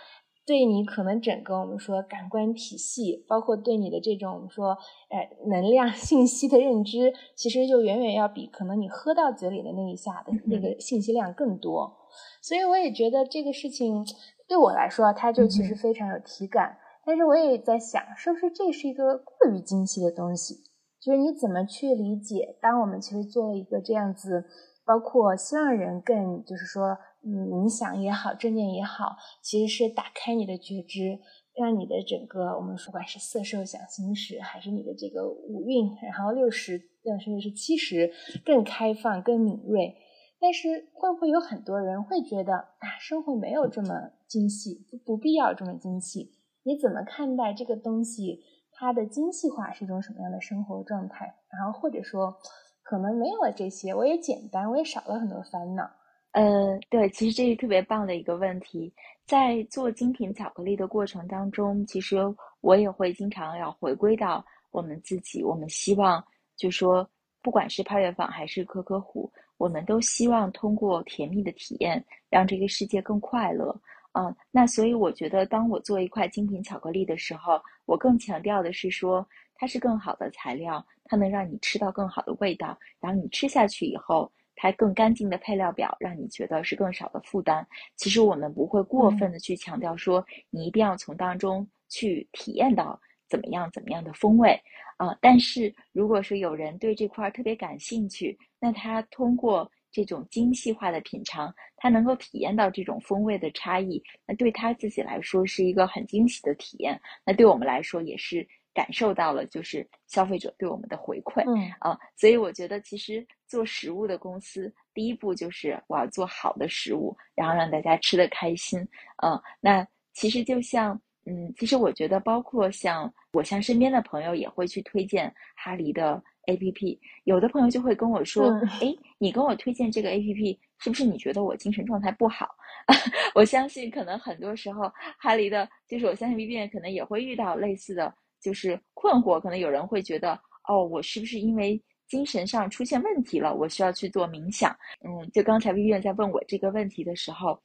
对你可能整个我们说感官体系，包括对你的这种说，呃，能量 信息的认知，其实就远远要比可能你喝到嘴里的那一下的那个信息量更多。所以我也觉得这个事情对我来说，它就其实非常有体感。但是我也在想，是不是这是一个过于精细的东西？就是你怎么去理解？当我们其实做了一个这样子，包括希望人更，就是说，嗯，冥想也好，正念也好，其实是打开你的觉知，让你的整个我们不管是色受想行识，还是你的这个五蕴，然后六十，甚至是七十，更开放、更敏锐。但是会不会有很多人会觉得啊，生活没有这么精细，不不必要这么精细？你怎么看待这个东西？它的精细化是一种什么样的生活状态？然后或者说，可能没有了这些，我也简单，我也少了很多烦恼。呃，对，其实这是特别棒的一个问题。在做精品巧克力的过程当中，其实我也会经常要回归到我们自己。我们希望，就说不管是派月坊还是可可虎，我们都希望通过甜蜜的体验，让这个世界更快乐。嗯，那所以我觉得，当我做一块精品巧克力的时候，我更强调的是说，它是更好的材料，它能让你吃到更好的味道，然后你吃下去以后，它更干净的配料表，让你觉得是更少的负担。其实我们不会过分的去强调说，你一定要从当中去体验到怎么样怎么样的风味啊。但是如果说有人对这块特别感兴趣，那他通过。这种精细化的品尝，他能够体验到这种风味的差异，那对他自己来说是一个很惊喜的体验。那对我们来说也是感受到了，就是消费者对我们的回馈。嗯啊，所以我觉得其实做食物的公司，第一步就是我要做好的食物，然后让大家吃的开心。嗯，那其实就像，嗯，其实我觉得包括像我像身边的朋友也会去推荐哈黎的。A P P，有的朋友就会跟我说：“哎，你跟我推荐这个 A P P，是不是你觉得我精神状态不好？” 我相信，可能很多时候，哈黎的，就是我相信 B B 可能也会遇到类似的就是困惑。可能有人会觉得：“哦，我是不是因为精神上出现问题了？我需要去做冥想？”嗯，就刚才 B B 在问我这个问题的时候，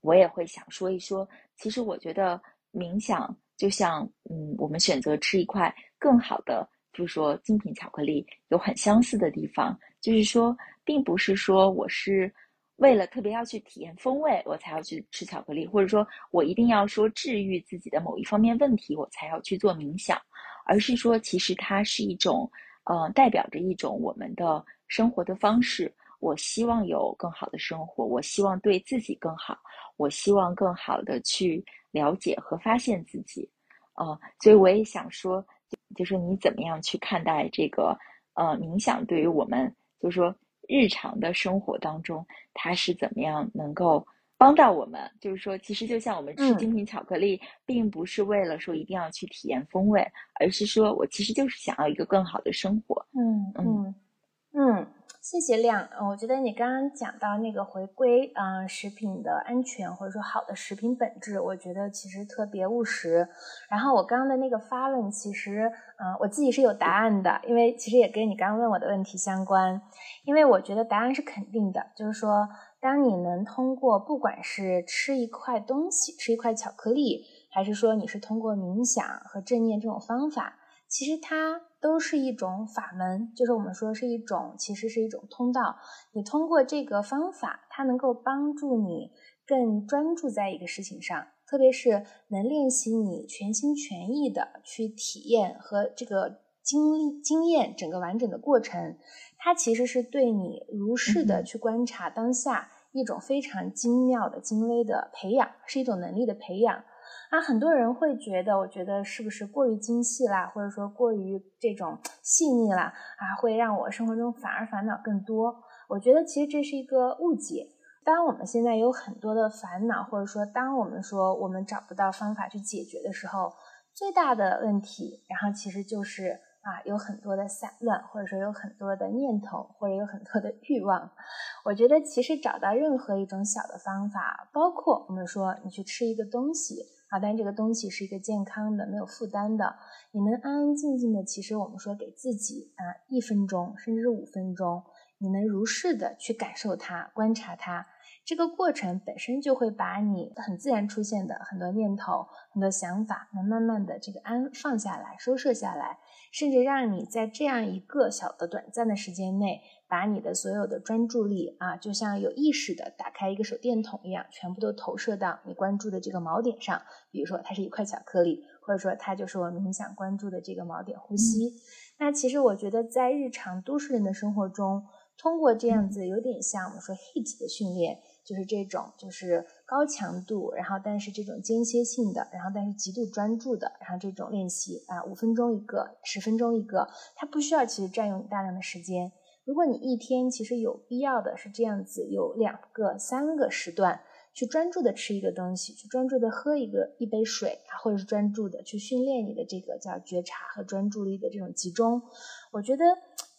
我也会想说一说。其实我觉得冥想就像，嗯，我们选择吃一块更好的。就说，精品巧克力有很相似的地方，就是说，并不是说我是为了特别要去体验风味，我才要去吃巧克力，或者说我一定要说治愈自己的某一方面问题，我才要去做冥想，而是说，其实它是一种，呃，代表着一种我们的生活的方式。我希望有更好的生活，我希望对自己更好，我希望更好的去了解和发现自己，呃，所以我也想说。就是你怎么样去看待这个呃冥想？对于我们，就是说日常的生活当中，它是怎么样能够帮到我们？就是说，其实就像我们吃精品巧克力，并不是为了说一定要去体验风味，而是说我其实就是想要一个更好的生活。嗯嗯嗯。谢谢亮，我觉得你刚刚讲到那个回归，嗯，食品的安全或者说好的食品本质，我觉得其实特别务实。然后我刚刚的那个发问，其实，嗯，我自己是有答案的，因为其实也跟你刚刚问我的问题相关。因为我觉得答案是肯定的，就是说，当你能通过不管是吃一块东西，吃一块巧克力，还是说你是通过冥想和正念这种方法，其实它。都是一种法门，就是我们说是一种，其实是一种通道。你通过这个方法，它能够帮助你更专注在一个事情上，特别是能练习你全心全意的去体验和这个经历经验整个完整的过程。它其实是对你如是的去观察当下一种非常精妙的精微的培养，是一种能力的培养。啊，很多人会觉得，我觉得是不是过于精细啦，或者说过于这种细腻啦，啊，会让我生活中反而烦恼更多。我觉得其实这是一个误解。当我们现在有很多的烦恼，或者说当我们说我们找不到方法去解决的时候，最大的问题，然后其实就是啊，有很多的散乱，或者说有很多的念头，或者有很多的欲望。我觉得其实找到任何一种小的方法，包括我们说你去吃一个东西。啊，但这个东西是一个健康的、没有负担的，你能安安静静的。其实我们说给自己啊，一分钟甚至是五分钟，你能如是的去感受它、观察它，这个过程本身就会把你很自然出现的很多念头、很多想法，能慢慢的这个安放下来、收摄下来，甚至让你在这样一个小的短暂的时间内，把你的所有的专注力啊，就像有意识的打开一个手电筒一样，全部都投射到你关注的这个锚点上。比如说，它是一块巧克力，或者说它就是我们冥想关注的这个锚点——呼吸。那其实我觉得，在日常都市人的生活中，通过这样子有点像我们说 HIT 的训练，就是这种就是高强度，然后但是这种间歇性的，然后但是极度专注的，然后这种练习啊，五分钟一个，十分钟一个，它不需要其实占用大量的时间。如果你一天其实有必要的是这样子，有两个、三个时段。去专注的吃一个东西，去专注的喝一个一杯水啊，或者是专注的去训练你的这个叫觉察和专注力的这种集中。我觉得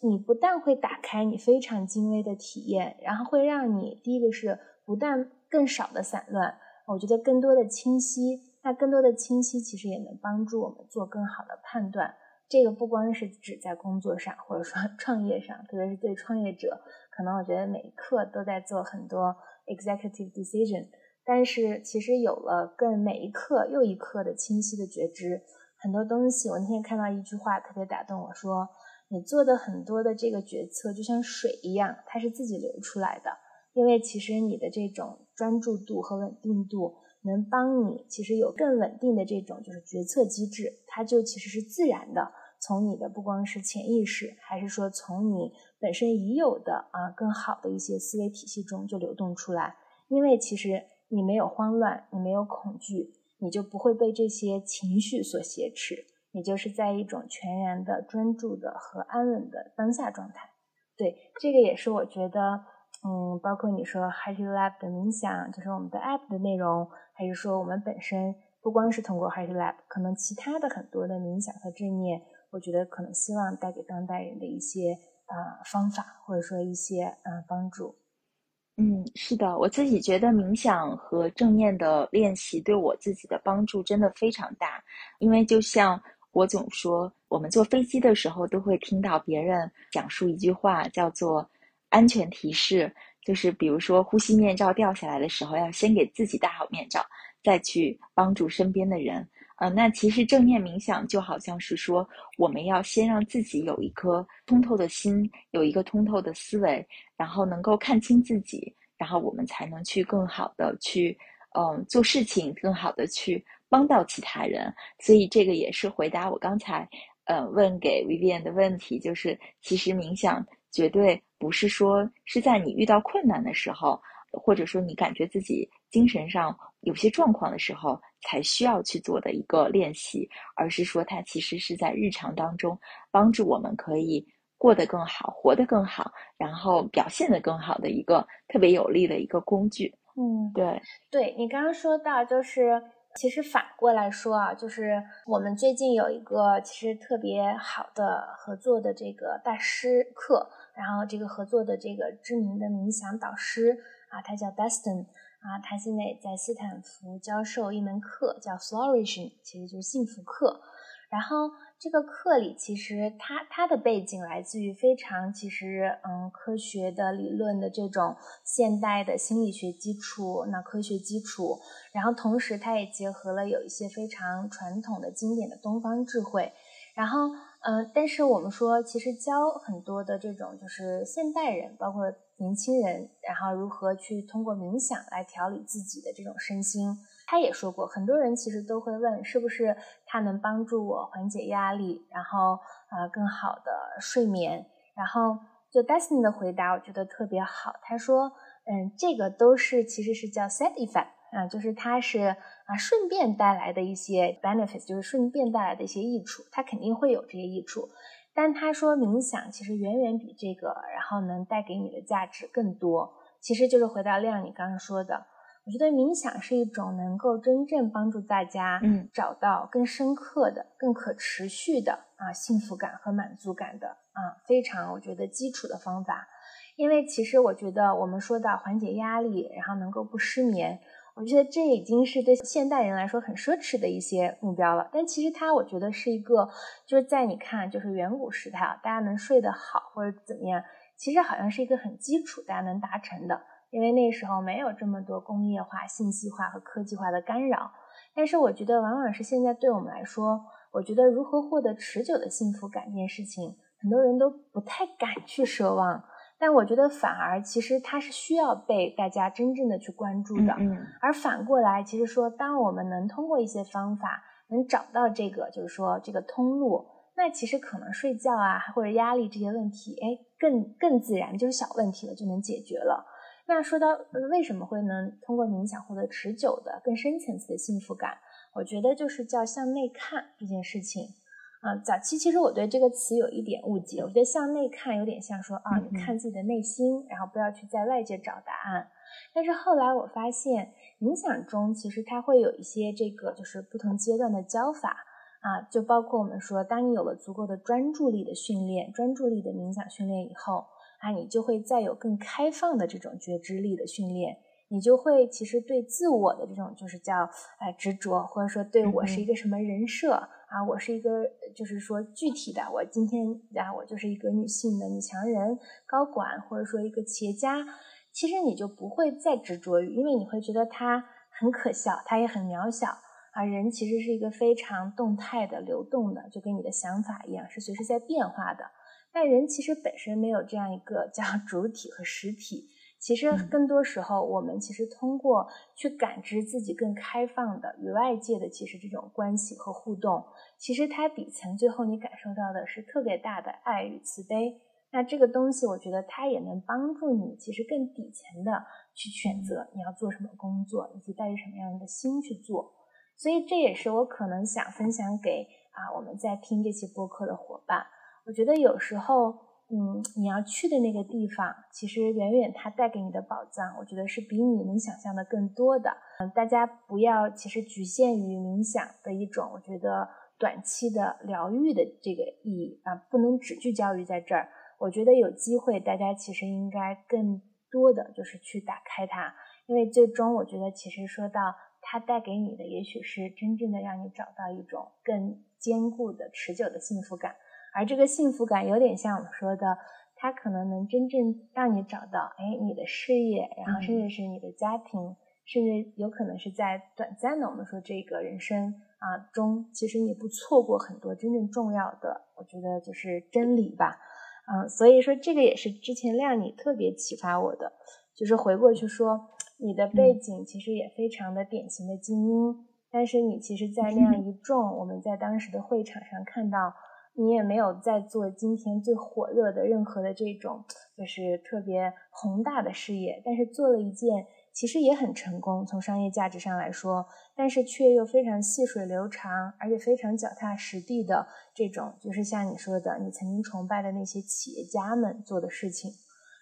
你不但会打开你非常精微的体验，然后会让你第一个是不但更少的散乱，我觉得更多的清晰。那更多的清晰其实也能帮助我们做更好的判断。这个不光是指在工作上，或者说 创业上，特别是对创业者，可能我觉得每一刻都在做很多。executive decision，但是其实有了更每一刻又一刻的清晰的觉知，很多东西。我那天看到一句话特别打动我，说你做的很多的这个决策就像水一样，它是自己流出来的。因为其实你的这种专注度和稳定度，能帮你其实有更稳定的这种就是决策机制，它就其实是自然的。从你的不光是潜意识，还是说从你本身已有的啊更好的一些思维体系中就流动出来。因为其实你没有慌乱，你没有恐惧，你就不会被这些情绪所挟持，你就是在一种全然的专注的和安稳的当下状态。对，这个也是我觉得，嗯，包括你说 Happy Lab 的冥想，就是我们的 App 的内容，还是说我们本身不光是通过 Happy Lab，可能其他的很多的冥想和正念。我觉得可能希望带给当代人的一些呃方法，或者说一些呃帮助。嗯，是的，我自己觉得冥想和正念的练习对我自己的帮助真的非常大。因为就像我总说，我们坐飞机的时候都会听到别人讲述一句话，叫做安全提示，就是比如说呼吸面罩掉下来的时候，要先给自己戴好面罩，再去帮助身边的人。呃，那其实正念冥想就好像是说，我们要先让自己有一颗通透的心，有一个通透的思维，然后能够看清自己，然后我们才能去更好的去，嗯，做事情，更好的去帮到其他人。所以这个也是回答我刚才，呃，问给 Vivian 的问题，就是其实冥想绝对不是说是在你遇到困难的时候，或者说你感觉自己精神上有些状况的时候。才需要去做的一个练习，而是说它其实是在日常当中帮助我们可以过得更好、活得更好，然后表现得更好的一个特别有力的一个工具。嗯，对，对你刚刚说到，就是其实反过来说啊，就是我们最近有一个其实特别好的合作的这个大师课，然后这个合作的这个知名的冥想导师啊，他叫 Dustin。啊，他现在在斯坦福教授一门课，叫 Flourishing，其实就是幸福课。然后这个课里，其实他他的背景来自于非常其实嗯科学的理论的这种现代的心理学基础，那科学基础。然后同时，他也结合了有一些非常传统的经典的东方智慧。然后嗯，但是我们说，其实教很多的这种就是现代人，包括。年轻人，然后如何去通过冥想来调理自己的这种身心？他也说过，很多人其实都会问，是不是它能帮助我缓解压力，然后呃更好的睡眠？然后就 Dustin 的回答，我觉得特别好。他说，嗯，这个都是其实是叫 side effect 啊，就是它是啊顺便带来的一些 benefits，就是顺便带来的一些益处，它肯定会有这些益处。但他说冥想其实远远比这个，然后能带给你的价值更多。其实就是回到亮你刚刚说的，我觉得冥想是一种能够真正帮助大家，嗯，找到更深刻的、更可持续的啊幸福感和满足感的啊非常我觉得基础的方法。因为其实我觉得我们说到缓解压力，然后能够不失眠。我觉得这已经是对现代人来说很奢侈的一些目标了，但其实它，我觉得是一个，就是在你看，就是远古时代啊，大家能睡得好或者怎么样，其实好像是一个很基础，大家能达成的。因为那时候没有这么多工业化、信息化和科技化的干扰。但是我觉得，往往是现在对我们来说，我觉得如何获得持久的幸福感这件事情，很多人都不太敢去奢望。但我觉得，反而其实它是需要被大家真正的去关注的。嗯，而反过来，其实说，当我们能通过一些方法，能找到这个，就是说这个通路，那其实可能睡觉啊，或者压力这些问题，哎，更更自然，就是小问题了，就能解决了。那说到为什么会能通过冥想获得持久的、更深层次的幸福感，我觉得就是叫向内看这件事情。啊，早期其实我对这个词有一点误解，我觉得向内看有点像说啊，你看自己的内心，然后不要去在外界找答案。但是后来我发现，冥想中其实它会有一些这个就是不同阶段的教法啊，就包括我们说，当你有了足够的专注力的训练、专注力的冥想训练以后。啊，你就会再有更开放的这种觉知力的训练，你就会其实对自我的这种就是叫哎执着，或者说对我是一个什么人设啊，我是一个就是说具体的，我今天啊我就是一个女性的女强人、高管，或者说一个企业家，其实你就不会再执着于，因为你会觉得它很可笑，它也很渺小啊。人其实是一个非常动态的、流动的，就跟你的想法一样，是随时在变化的。但人其实本身没有这样一个叫 主体和实体，其实更多时候，我们其实通过去感知自己更开放的与外界的其实这种关系和互动，其实它底层最后你感受到的是特别大的爱与慈悲。那这个东西，我觉得它也能帮助你，其实更底层的去选择你要做什么工作，以及带着什么样的心去做。所以这也是我可能想分享给啊我们在听这期播客的伙伴。我觉得有时候，嗯，你要去的那个地方，其实远远它带给你的宝藏，我觉得是比你能想象的更多的。嗯，大家不要其实局限于冥想的一种，我觉得短期的疗愈的这个意义啊，不能只聚焦于在这儿。我觉得有机会，大家其实应该更多的就是去打开它，因为最终我觉得其实说到它带给你的，也许是真正的让你找到一种更坚固的、持久的幸福感。而这个幸福感有点像我们说的，它可能能真正让你找到，哎，你的事业，然后甚至是你的家庭，甚至有可能是在短暂的我们说这个人生啊中，其实你不错过很多真正重要的，我觉得就是真理吧，嗯，所以说这个也是之前亮你特别启发我的，就是回过去说，你的背景其实也非常的典型的精英，但是你其实，在那样一众我们在当时的会场上看到。你也没有在做今天最火热的任何的这种，就是特别宏大的事业，但是做了一件其实也很成功，从商业价值上来说，但是却又非常细水流长，而且非常脚踏实地的这种，就是像你说的，你曾经崇拜的那些企业家们做的事情。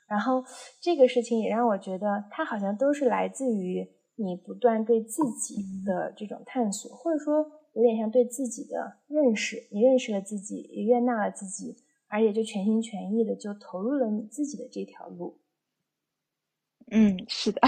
然后这个事情也让我觉得，它好像都是来自于你不断对自己的这种探索，或者说。有点像对自己的认识，你认识了自己，也悦纳了自己，而且就全心全意的就投入了你自己的这条路。嗯，是的，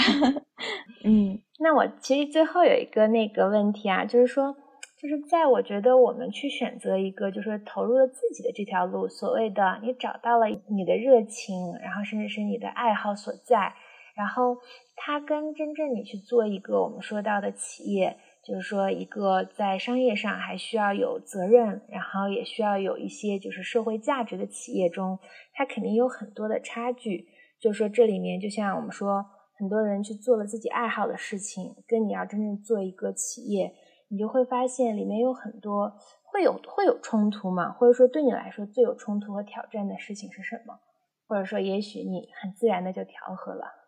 嗯。那我其实最后有一个那个问题啊，就是说，就是在我觉得我们去选择一个，就是投入了自己的这条路，所谓的你找到了你的热情，然后甚至是你的爱好所在，然后它跟真正你去做一个我们说到的企业。就是说，一个在商业上还需要有责任，然后也需要有一些就是社会价值的企业中，它肯定有很多的差距。就是说，这里面就像我们说，很多人去做了自己爱好的事情，跟你要真正做一个企业，你就会发现里面有很多会有会有冲突嘛？或者说，对你来说最有冲突和挑战的事情是什么？或者说，也许你很自然的就调和了。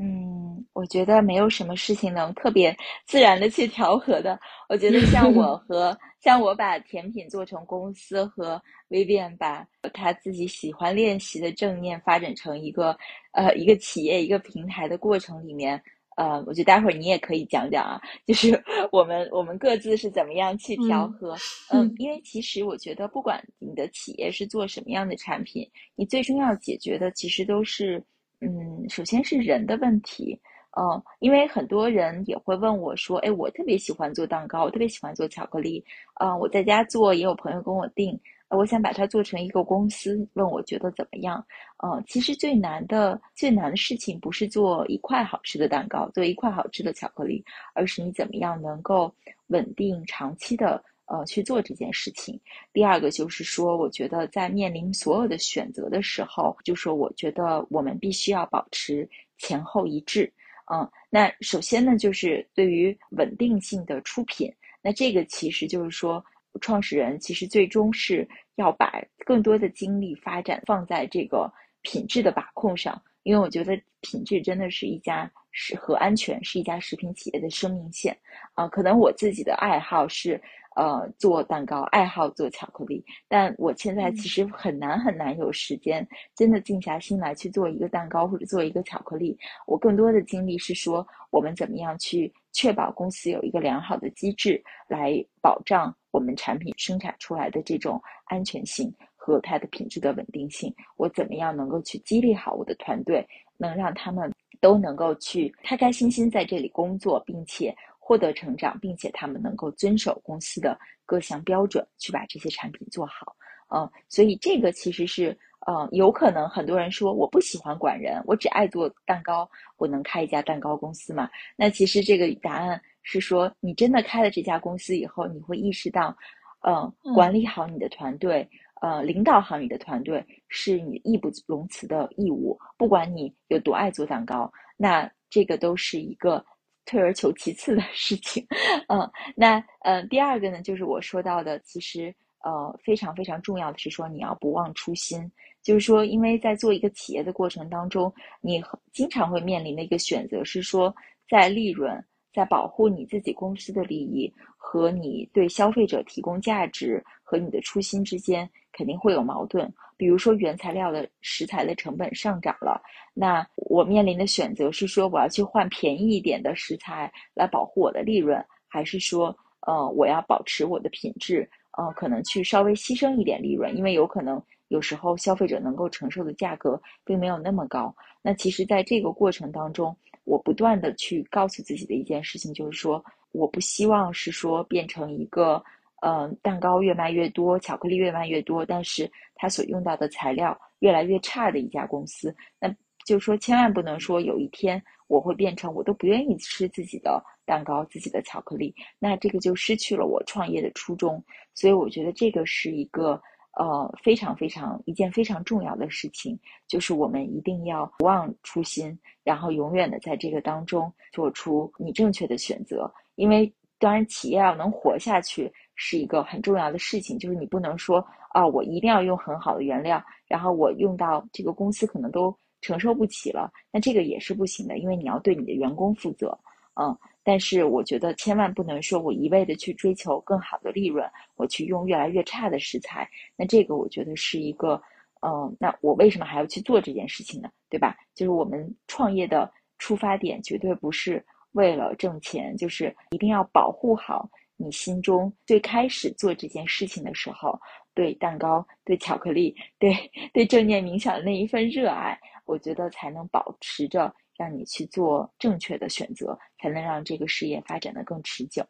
嗯，我觉得没有什么事情能特别自然的去调和的。我觉得像 我和像我把甜品做成公司，和 Vivian 把他自己喜欢练习的正念发展成一个呃一个企业一个平台的过程里面，呃，我觉得待会儿你也可以讲讲啊，就是 我们我们各自是怎么样去调和。嗯，因为其实我觉得不管你的企业是做什么样的产品，你最终要解决的其实都是。嗯，首先是人的问题，嗯，因为很多人也会问我说，哎，我特别喜欢做蛋糕，我特别喜欢做巧克力，啊，我在家做，也有朋友跟我订，我想把它做成一个公司，问我觉得怎么样？呃，其实最难的最难的事情不是做一块好吃的蛋糕，做一块好吃的巧克力，而是你怎么样能够稳定长期的呃去做这件事情。第二个就是说，我觉得在面临所有的选择的时候，就说我觉得我们必须要保持前后一致。嗯，那首先呢，就是对于稳定性的出品，那这个其实就是说。创始人其实最终是要把更多的精力发展放在这个品质的把控上，因为我觉得品质真的是一家食和安全是一家食品企业的生命线啊。可能我自己的爱好是呃做蛋糕，爱好做巧克力，但我现在其实很难很难有时间真的静下心来去做一个蛋糕或者做一个巧克力。我更多的精力是说我们怎么样去确保公司有一个良好的机制来保障。我们产品生产出来的这种安全性和它的品质的稳定性，我怎么样能够去激励好我的团队，能让他们都能够去开开心心在这里工作，并且获得成长，并且他们能够遵守公司的各项标准，去把这些产品做好。嗯，所以这个其实是，嗯，有可能很多人说我不喜欢管人，我只爱做蛋糕，我能开一家蛋糕公司吗？那其实这个答案。是说，你真的开了这家公司以后，你会意识到，呃，管理好你的团队，呃，领导好你的团队，是你义不容辞的义务。不管你有多爱做蛋糕，那这个都是一个退而求其次的事情。嗯，那嗯，第二个呢，就是我说到的，其实呃，非常非常重要的是说，你要不忘初心。就是说，因为在做一个企业的过程当中，你经常会面临的一个选择是说，在利润。在保护你自己公司的利益和你对消费者提供价值和你的初心之间肯定会有矛盾。比如说原材料的食材的成本上涨了，那我面临的选择是说我要去换便宜一点的食材来保护我的利润，还是说呃我要保持我的品质，呃可能去稍微牺牲一点利润，因为有可能有时候消费者能够承受的价格并没有那么高。那其实在这个过程当中。我不断的去告诉自己的一件事情，就是说，我不希望是说变成一个，呃，蛋糕越卖越多，巧克力越卖越多，但是它所用到的材料越来越差的一家公司。那就是说，千万不能说有一天我会变成我都不愿意吃自己的蛋糕、自己的巧克力，那这个就失去了我创业的初衷。所以我觉得这个是一个。呃，非常非常一件非常重要的事情，就是我们一定要不忘初心，然后永远的在这个当中做出你正确的选择。因为当然，企业要能活下去是一个很重要的事情，就是你不能说啊，我一定要用很好的原料，然后我用到这个公司可能都承受不起了，那这个也是不行的，因为你要对你的员工负责，嗯。但是我觉得千万不能说我一味的去追求更好的利润，我去用越来越差的食材，那这个我觉得是一个，嗯，那我为什么还要去做这件事情呢？对吧？就是我们创业的出发点绝对不是为了挣钱，就是一定要保护好你心中最开始做这件事情的时候对蛋糕、对巧克力、对 对正念冥想的那一份热爱，我觉得才能保持着。让你去做正确的选择，才能让这个事业发展的更持久。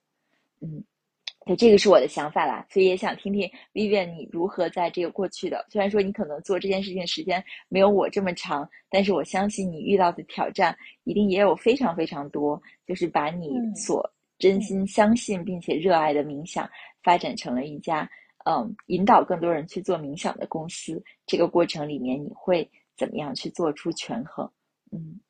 嗯，对，这个是我的想法啦，所以也想听听 Vivian 你如何在这个过去的，虽然说你可能做这件事情时间没有我这么长，但是我相信你遇到的挑战一定也有非常非常多，就是把你所真心相信并且热爱的冥想发展成了一家嗯，引导更多人去做冥想的公司。这个过程里面你会怎么样去做出权衡？嗯。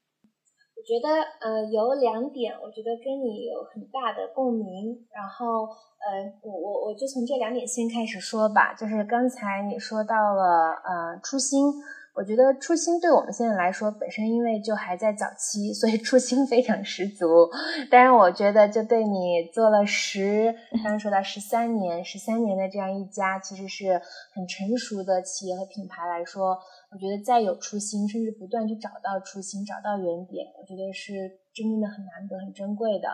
我觉得呃有两点，我觉得跟你有很大的共鸣。然后呃，我我我就从这两点先开始说吧。就是刚才你说到了呃初心。我觉得初心对我们现在来说，本身因为就还在早期，所以初心非常十足。当然，我觉得就对你做了十，刚刚说到十三年，十三年的这样一家其实是很成熟的企业和品牌来说，我觉得再有初心，甚至不断去找到初心，找到原点，我觉得是真正的很难得、很珍贵的。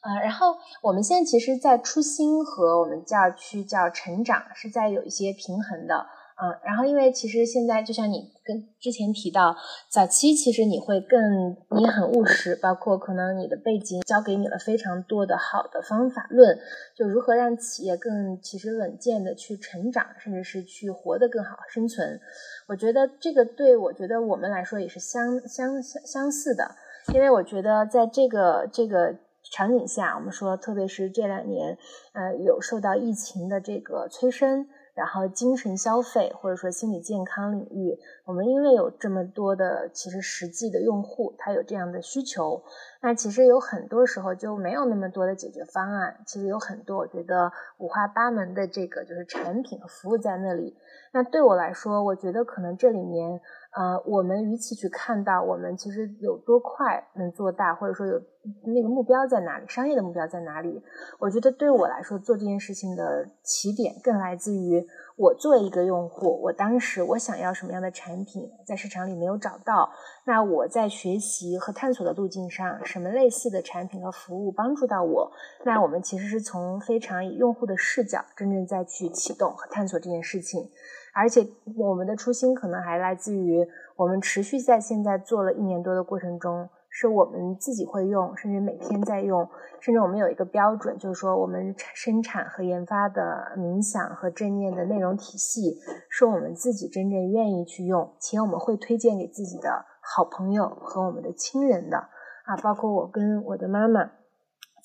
啊，然后我们现在其实，在初心和我们叫去叫成长，是在有一些平衡的。嗯，然后因为其实现在就像你跟之前提到，早期其实你会更你很务实，包括可能你的背景教给你了非常多的好的方法论，就如何让企业更其实稳健的去成长，甚至是去活得更好生存。我觉得这个对我觉得我们来说也是相相相相似的，因为我觉得在这个这个场景下，我们说特别是这两年，呃，有受到疫情的这个催生。然后精神消费或者说心理健康领域，我们因为有这么多的其实实际的用户，他有这样的需求，那其实有很多时候就没有那么多的解决方案。其实有很多我觉得五花八门的这个就是产品和服务在那里。那对我来说，我觉得可能这里面。呃，我们与其去看到我们其实有多快能做大，或者说有那个目标在哪里，商业的目标在哪里，我觉得对我来说做这件事情的起点更来自于我作为一个用户，我当时我想要什么样的产品，在市场里没有找到，那我在学习和探索的路径上，什么类似的产品和服务帮助到我，那我们其实是从非常以用户的视角，真正在去启动和探索这件事情。而且我们的初心可能还来自于我们持续在现在做了一年多的过程中，是我们自己会用，甚至每天在用，甚至我们有一个标准，就是说我们生产和研发的冥想和正念的内容体系，是我们自己真正愿意去用，且我们会推荐给自己的好朋友和我们的亲人的啊，包括我跟我的妈妈。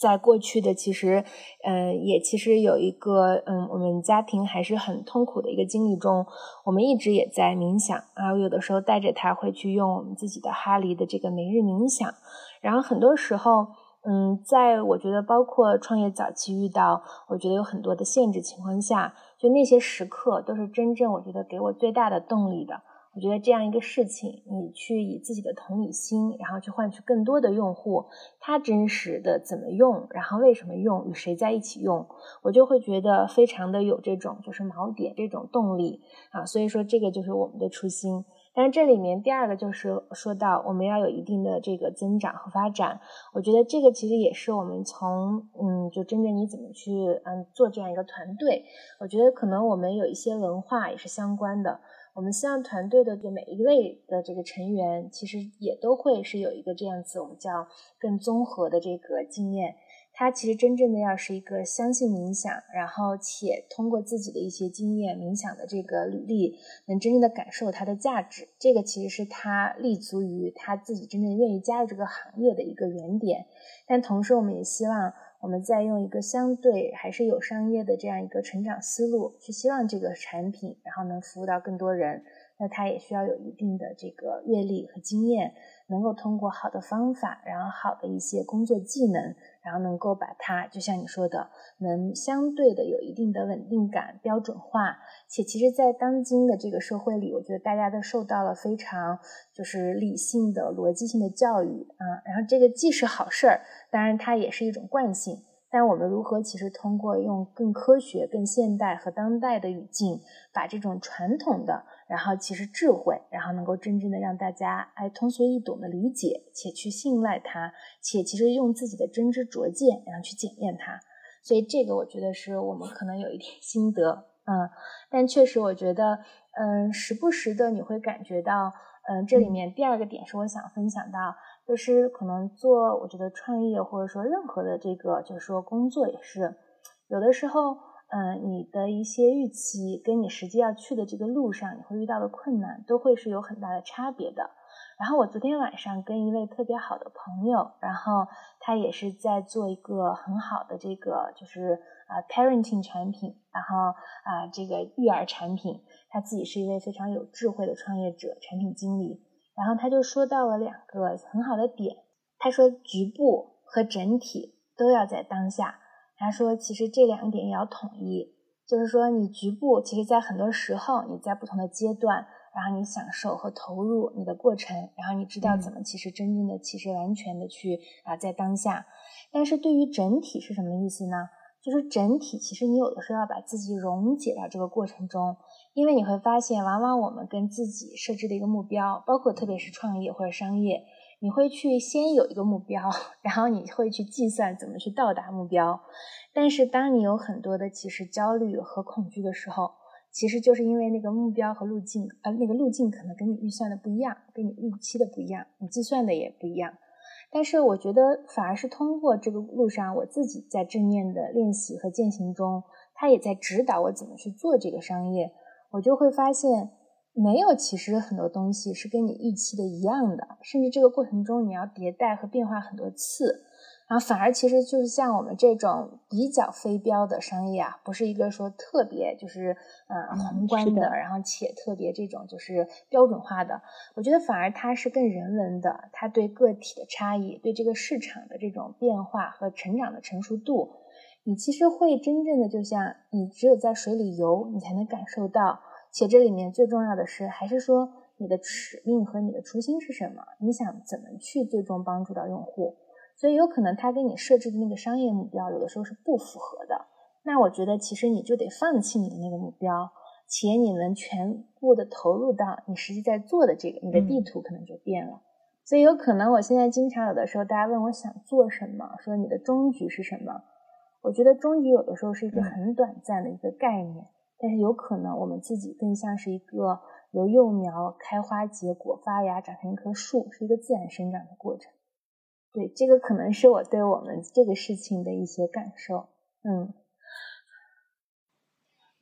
在过去的其实，嗯，也其实有一个，嗯，我们家庭还是很痛苦的一个经历中，我们一直也在冥想啊。有的时候带着他会去用我们自己的哈黎的这个每日冥想，然后很多时候，嗯，在我觉得包括创业早期遇到，我觉得有很多的限制情况下，就那些时刻都是真正我觉得给我最大的动力的。我觉得这样一个事情，你去以自己的同理心，然后去换取更多的用户，他真实的怎么用，然后为什么用，与谁在一起用，我就会觉得非常的有这种就是锚点这种动力啊。所以说这个就是我们的初心。但是这里面第二个就是说到我们要有一定的这个增长和发展，我觉得这个其实也是我们从嗯就真正你怎么去嗯做这样一个团队，我觉得可能我们有一些文化也是相关的。我们希望团队的这每一位的这个成员，其实也都会是有一个这样子，我们叫更综合的这个经验。他其实真正的要是一个相信冥想，然后且通过自己的一些经验冥想的这个履历，能真正的感受它的价值。这个其实是他立足于他自己真正愿意加入这个行业的一个原点。但同时，我们也希望。我们再用一个相对还是有商业的这样一个成长思路，去希望这个产品，然后能服务到更多人。那它也需要有一定的这个阅历和经验，能够通过好的方法，然后好的一些工作技能，然后能够把它，就像你说的，能相对的有一定的稳定感、标准化。且其实，在当今的这个社会里，我觉得大家都受到了非常就是理性的、逻辑性的教育啊。然后这个既是好事儿，当然它也是一种惯性。但我们如何其实通过用更科学、更现代和当代的语境，把这种传统的，然后其实智慧，然后能够真正的让大家哎通俗易懂的理解，且去信赖它，且其实用自己的真知灼见，然后去检验它。所以这个我觉得是我们可能有一点心得，嗯，但确实我觉得，嗯，时不时的你会感觉到，嗯，这里面第二个点是我想分享到。就是可能做，我觉得创业或者说任何的这个，就是说工作也是，有的时候，嗯，你的一些预期跟你实际要去的这个路上，你会遇到的困难，都会是有很大的差别的。然后我昨天晚上跟一位特别好的朋友，然后他也是在做一个很好的这个，就是啊，parenting 产品，然后啊，这个育儿产品，他自己是一位非常有智慧的创业者，产品经理。然后他就说到了两个很好的点，他说局部和整体都要在当下。他说其实这两点也要统一，就是说你局部其实在很多时候你在不同的阶段，然后你享受和投入你的过程，然后你知道怎么其实真正的其实完全的去啊在当下。但是对于整体是什么意思呢？就是整体其实你有的时候要把自己溶解到这个过程中。因为你会发现，往往我们跟自己设置的一个目标，包括特别是创业或者商业，你会去先有一个目标，然后你会去计算怎么去到达目标。但是当你有很多的其实焦虑和恐惧的时候，其实就是因为那个目标和路径，呃，那个路径可能跟你预算的不一样，跟你预期的不一样，你计算的也不一样。但是我觉得反而是通过这个路上，我自己在正面的练习和践行中，他也在指导我怎么去做这个商业，我就会发现。没有，其实很多东西是跟你预期的一样的，甚至这个过程中你要迭代和变化很多次，然后反而其实就是像我们这种比较非标的商业啊，不是一个说特别就是嗯宏观的，然后且特别这种就是标准化的，我觉得反而它是更人文的，它对个体的差异，对这个市场的这种变化和成长的成熟度，你其实会真正的就像你只有在水里游，你才能感受到。且这里面最重要的是，还是说你的使命和你的初心是什么？你想怎么去最终帮助到用户？所以有可能他给你设置的那个商业目标，有的时候是不符合的。那我觉得其实你就得放弃你的那个目标，且你能全部的投入到你实际在做的这个，你的地图可能就变了。所以有可能我现在经常有的时候，大家问我想做什么，说你的终局是什么？我觉得终局有的时候是一个很短暂的一个概念。但是有可能，我们自己更像是一个由幼苗开花结果发芽长成一棵树，是一个自然生长的过程。对，这个可能是我对我们这个事情的一些感受。嗯，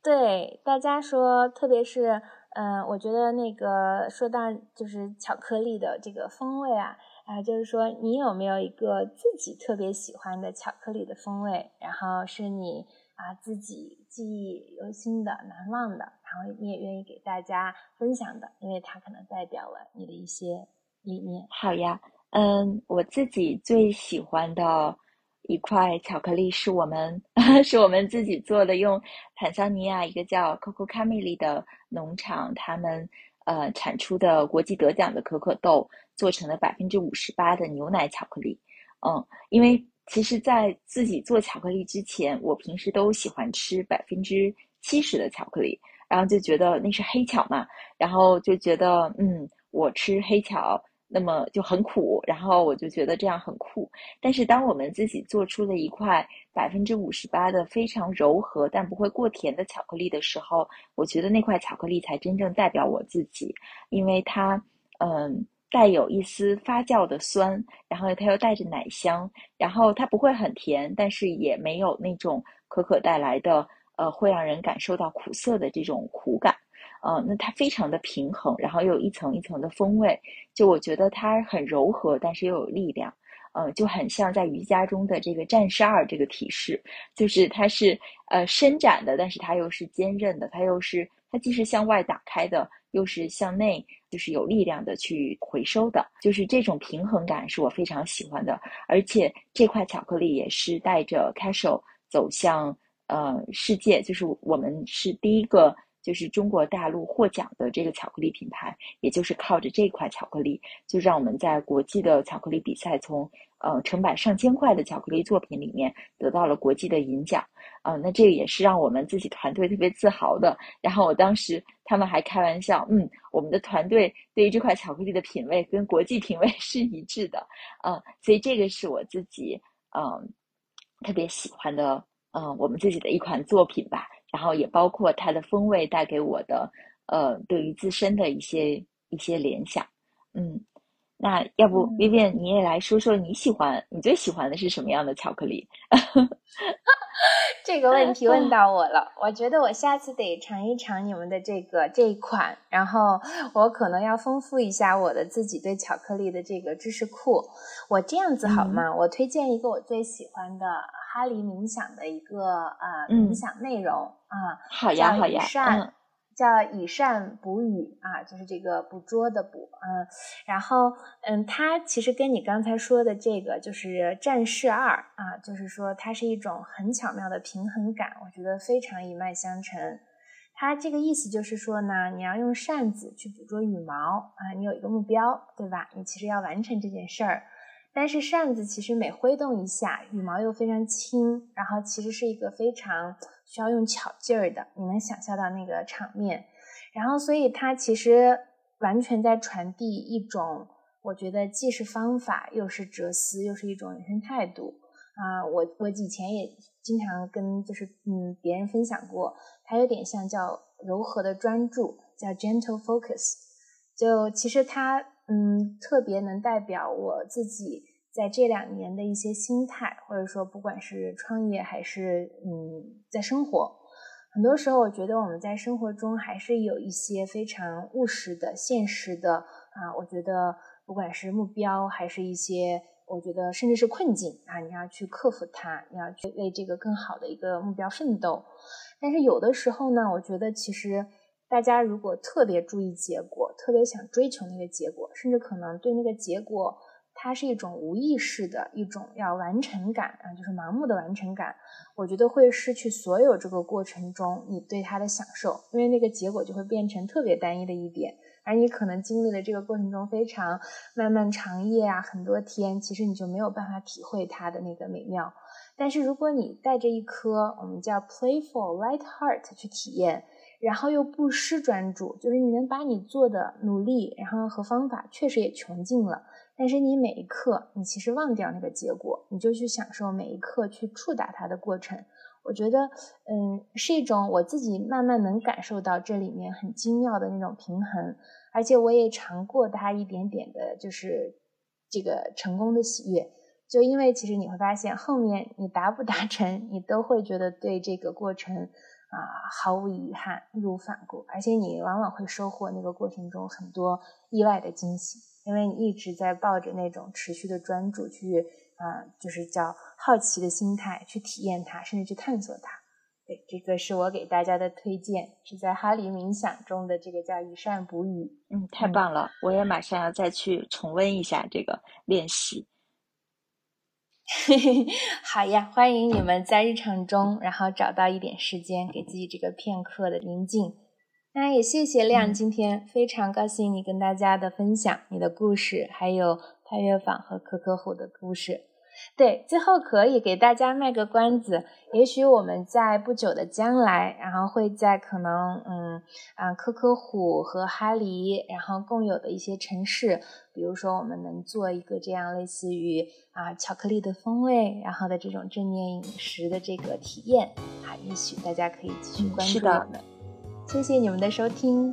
对，大家说，特别是嗯，我觉得那个说到就是巧克力的这个风味啊，啊，就是说你有没有一个自己特别喜欢的巧克力的风味？然后是你。啊，自己记忆犹新的、难忘的，然后你也愿意给大家分享的，因为它可能代表了你的一些理念。好呀，嗯，我自己最喜欢的一块巧克力是我们 是我们自己做的，用坦桑尼亚一个叫 Coco Camili 的农场，他们呃产出的国际得奖的可可豆做成了百分之五十八的牛奶巧克力。嗯，因为。其实，在自己做巧克力之前，我平时都喜欢吃百分之七十的巧克力，然后就觉得那是黑巧嘛，然后就觉得，嗯，我吃黑巧，那么就很苦，然后我就觉得这样很酷。但是，当我们自己做出了一块百分之五十八的非常柔和但不会过甜的巧克力的时候，我觉得那块巧克力才真正代表我自己，因为它，嗯。带有一丝发酵的酸，然后它又带着奶香，然后它不会很甜，但是也没有那种可可带来的呃会让人感受到苦涩的这种苦感，呃，那它非常的平衡，然后又有一层一层的风味，就我觉得它很柔和，但是又有力量，呃，就很像在瑜伽中的这个战士二这个体式，就是它是呃伸展的，但是它又是坚韧的，它又是它既是向外打开的。又是向内，就是有力量的去回收的，就是这种平衡感是我非常喜欢的。而且这块巧克力也是带着 Casual 走向呃世界，就是我们是第一个就是中国大陆获奖的这个巧克力品牌，也就是靠着这块巧克力，就让我们在国际的巧克力比赛从呃成百上千块的巧克力作品里面得到了国际的银奖。啊，那这个也是让我们自己团队特别自豪的。然后我当时他们还开玩笑，嗯，我们的团队对于这块巧克力的品味跟国际品味是一致的。嗯，所以这个是我自己嗯特别喜欢的，嗯，我们自己的一款作品吧。然后也包括它的风味带给我的呃对于自身的一些一些联想。嗯，那要不 Vivian 你也来说说你喜欢你最喜欢的是什么样的巧克力？这个问题问到我了，我觉得我下次得尝一尝你们的这个这一款，然后我可能要丰富一下我的自己对巧克力的这个知识库。我这样子好吗？我推荐一个我最喜欢的哈利冥想的一个呃冥想内容啊，好呀好呀，嗯。叫以善捕语啊，就是这个捕捉的捕，嗯，然后嗯，它其实跟你刚才说的这个就是战士二啊，就是说它是一种很巧妙的平衡感，我觉得非常一脉相承。它这个意思就是说呢，你要用扇子去捕捉羽毛啊，你有一个目标，对吧？你其实要完成这件事儿。但是扇子其实每挥动一下，羽毛又非常轻，然后其实是一个非常需要用巧劲儿的。你能想象到那个场面，然后所以它其实完全在传递一种，我觉得既是方法，又是哲思，又是一种人生态度啊。我我以前也经常跟就是嗯别人分享过，它有点像叫柔和的专注，叫 gentle focus。就其实它嗯特别能代表我自己在这两年的一些心态，或者说不管是创业还是嗯在生活。很多时候，我觉得我们在生活中还是有一些非常务实的、现实的啊。我觉得，不管是目标，还是一些，我觉得甚至是困境啊，你要去克服它，你要去为这个更好的一个目标奋斗。但是有的时候呢，我觉得其实大家如果特别注意结果，特别想追求那个结果，甚至可能对那个结果。它是一种无意识的一种要完成感啊，就是盲目的完成感。我觉得会失去所有这个过程中你对它的享受，因为那个结果就会变成特别单一的一点，而你可能经历了这个过程中非常漫漫长夜啊，很多天，其实你就没有办法体会它的那个美妙。但是如果你带着一颗我们叫 playful light heart 去体验，然后又不失专注，就是你能把你做的努力，然后和方法确实也穷尽了。但是你每一刻，你其实忘掉那个结果，你就去享受每一刻去触达它的过程。我觉得，嗯，是一种我自己慢慢能感受到这里面很精妙的那种平衡，而且我也尝过它一点点的，就是这个成功的喜悦。就因为其实你会发现，后面你达不达成，你都会觉得对这个过程啊毫无遗憾，义无反顾，而且你往往会收获那个过程中很多意外的惊喜。因为你一直在抱着那种持续的专注去啊，就是叫好奇的心态去体验它，甚至去探索它。对，这个是我给大家的推荐，是在哈林冥想中的这个叫以善补语。嗯，太棒了，我也马上要再去重温一下这个练习。好呀，欢迎你们在日常中，然后找到一点时间，给自己这个片刻的宁静。那也谢谢亮，今天非常高兴你跟大家的分享你的故事，还有派月坊和可可虎的故事。对，最后可以给大家卖个关子，也许我们在不久的将来，然后会在可能嗯啊可可虎和哈黎，然后共有的一些城市，比如说我们能做一个这样类似于啊巧克力的风味，然后的这种正念饮食的这个体验啊，也许大家可以继续关注我们。谢谢你们的收听。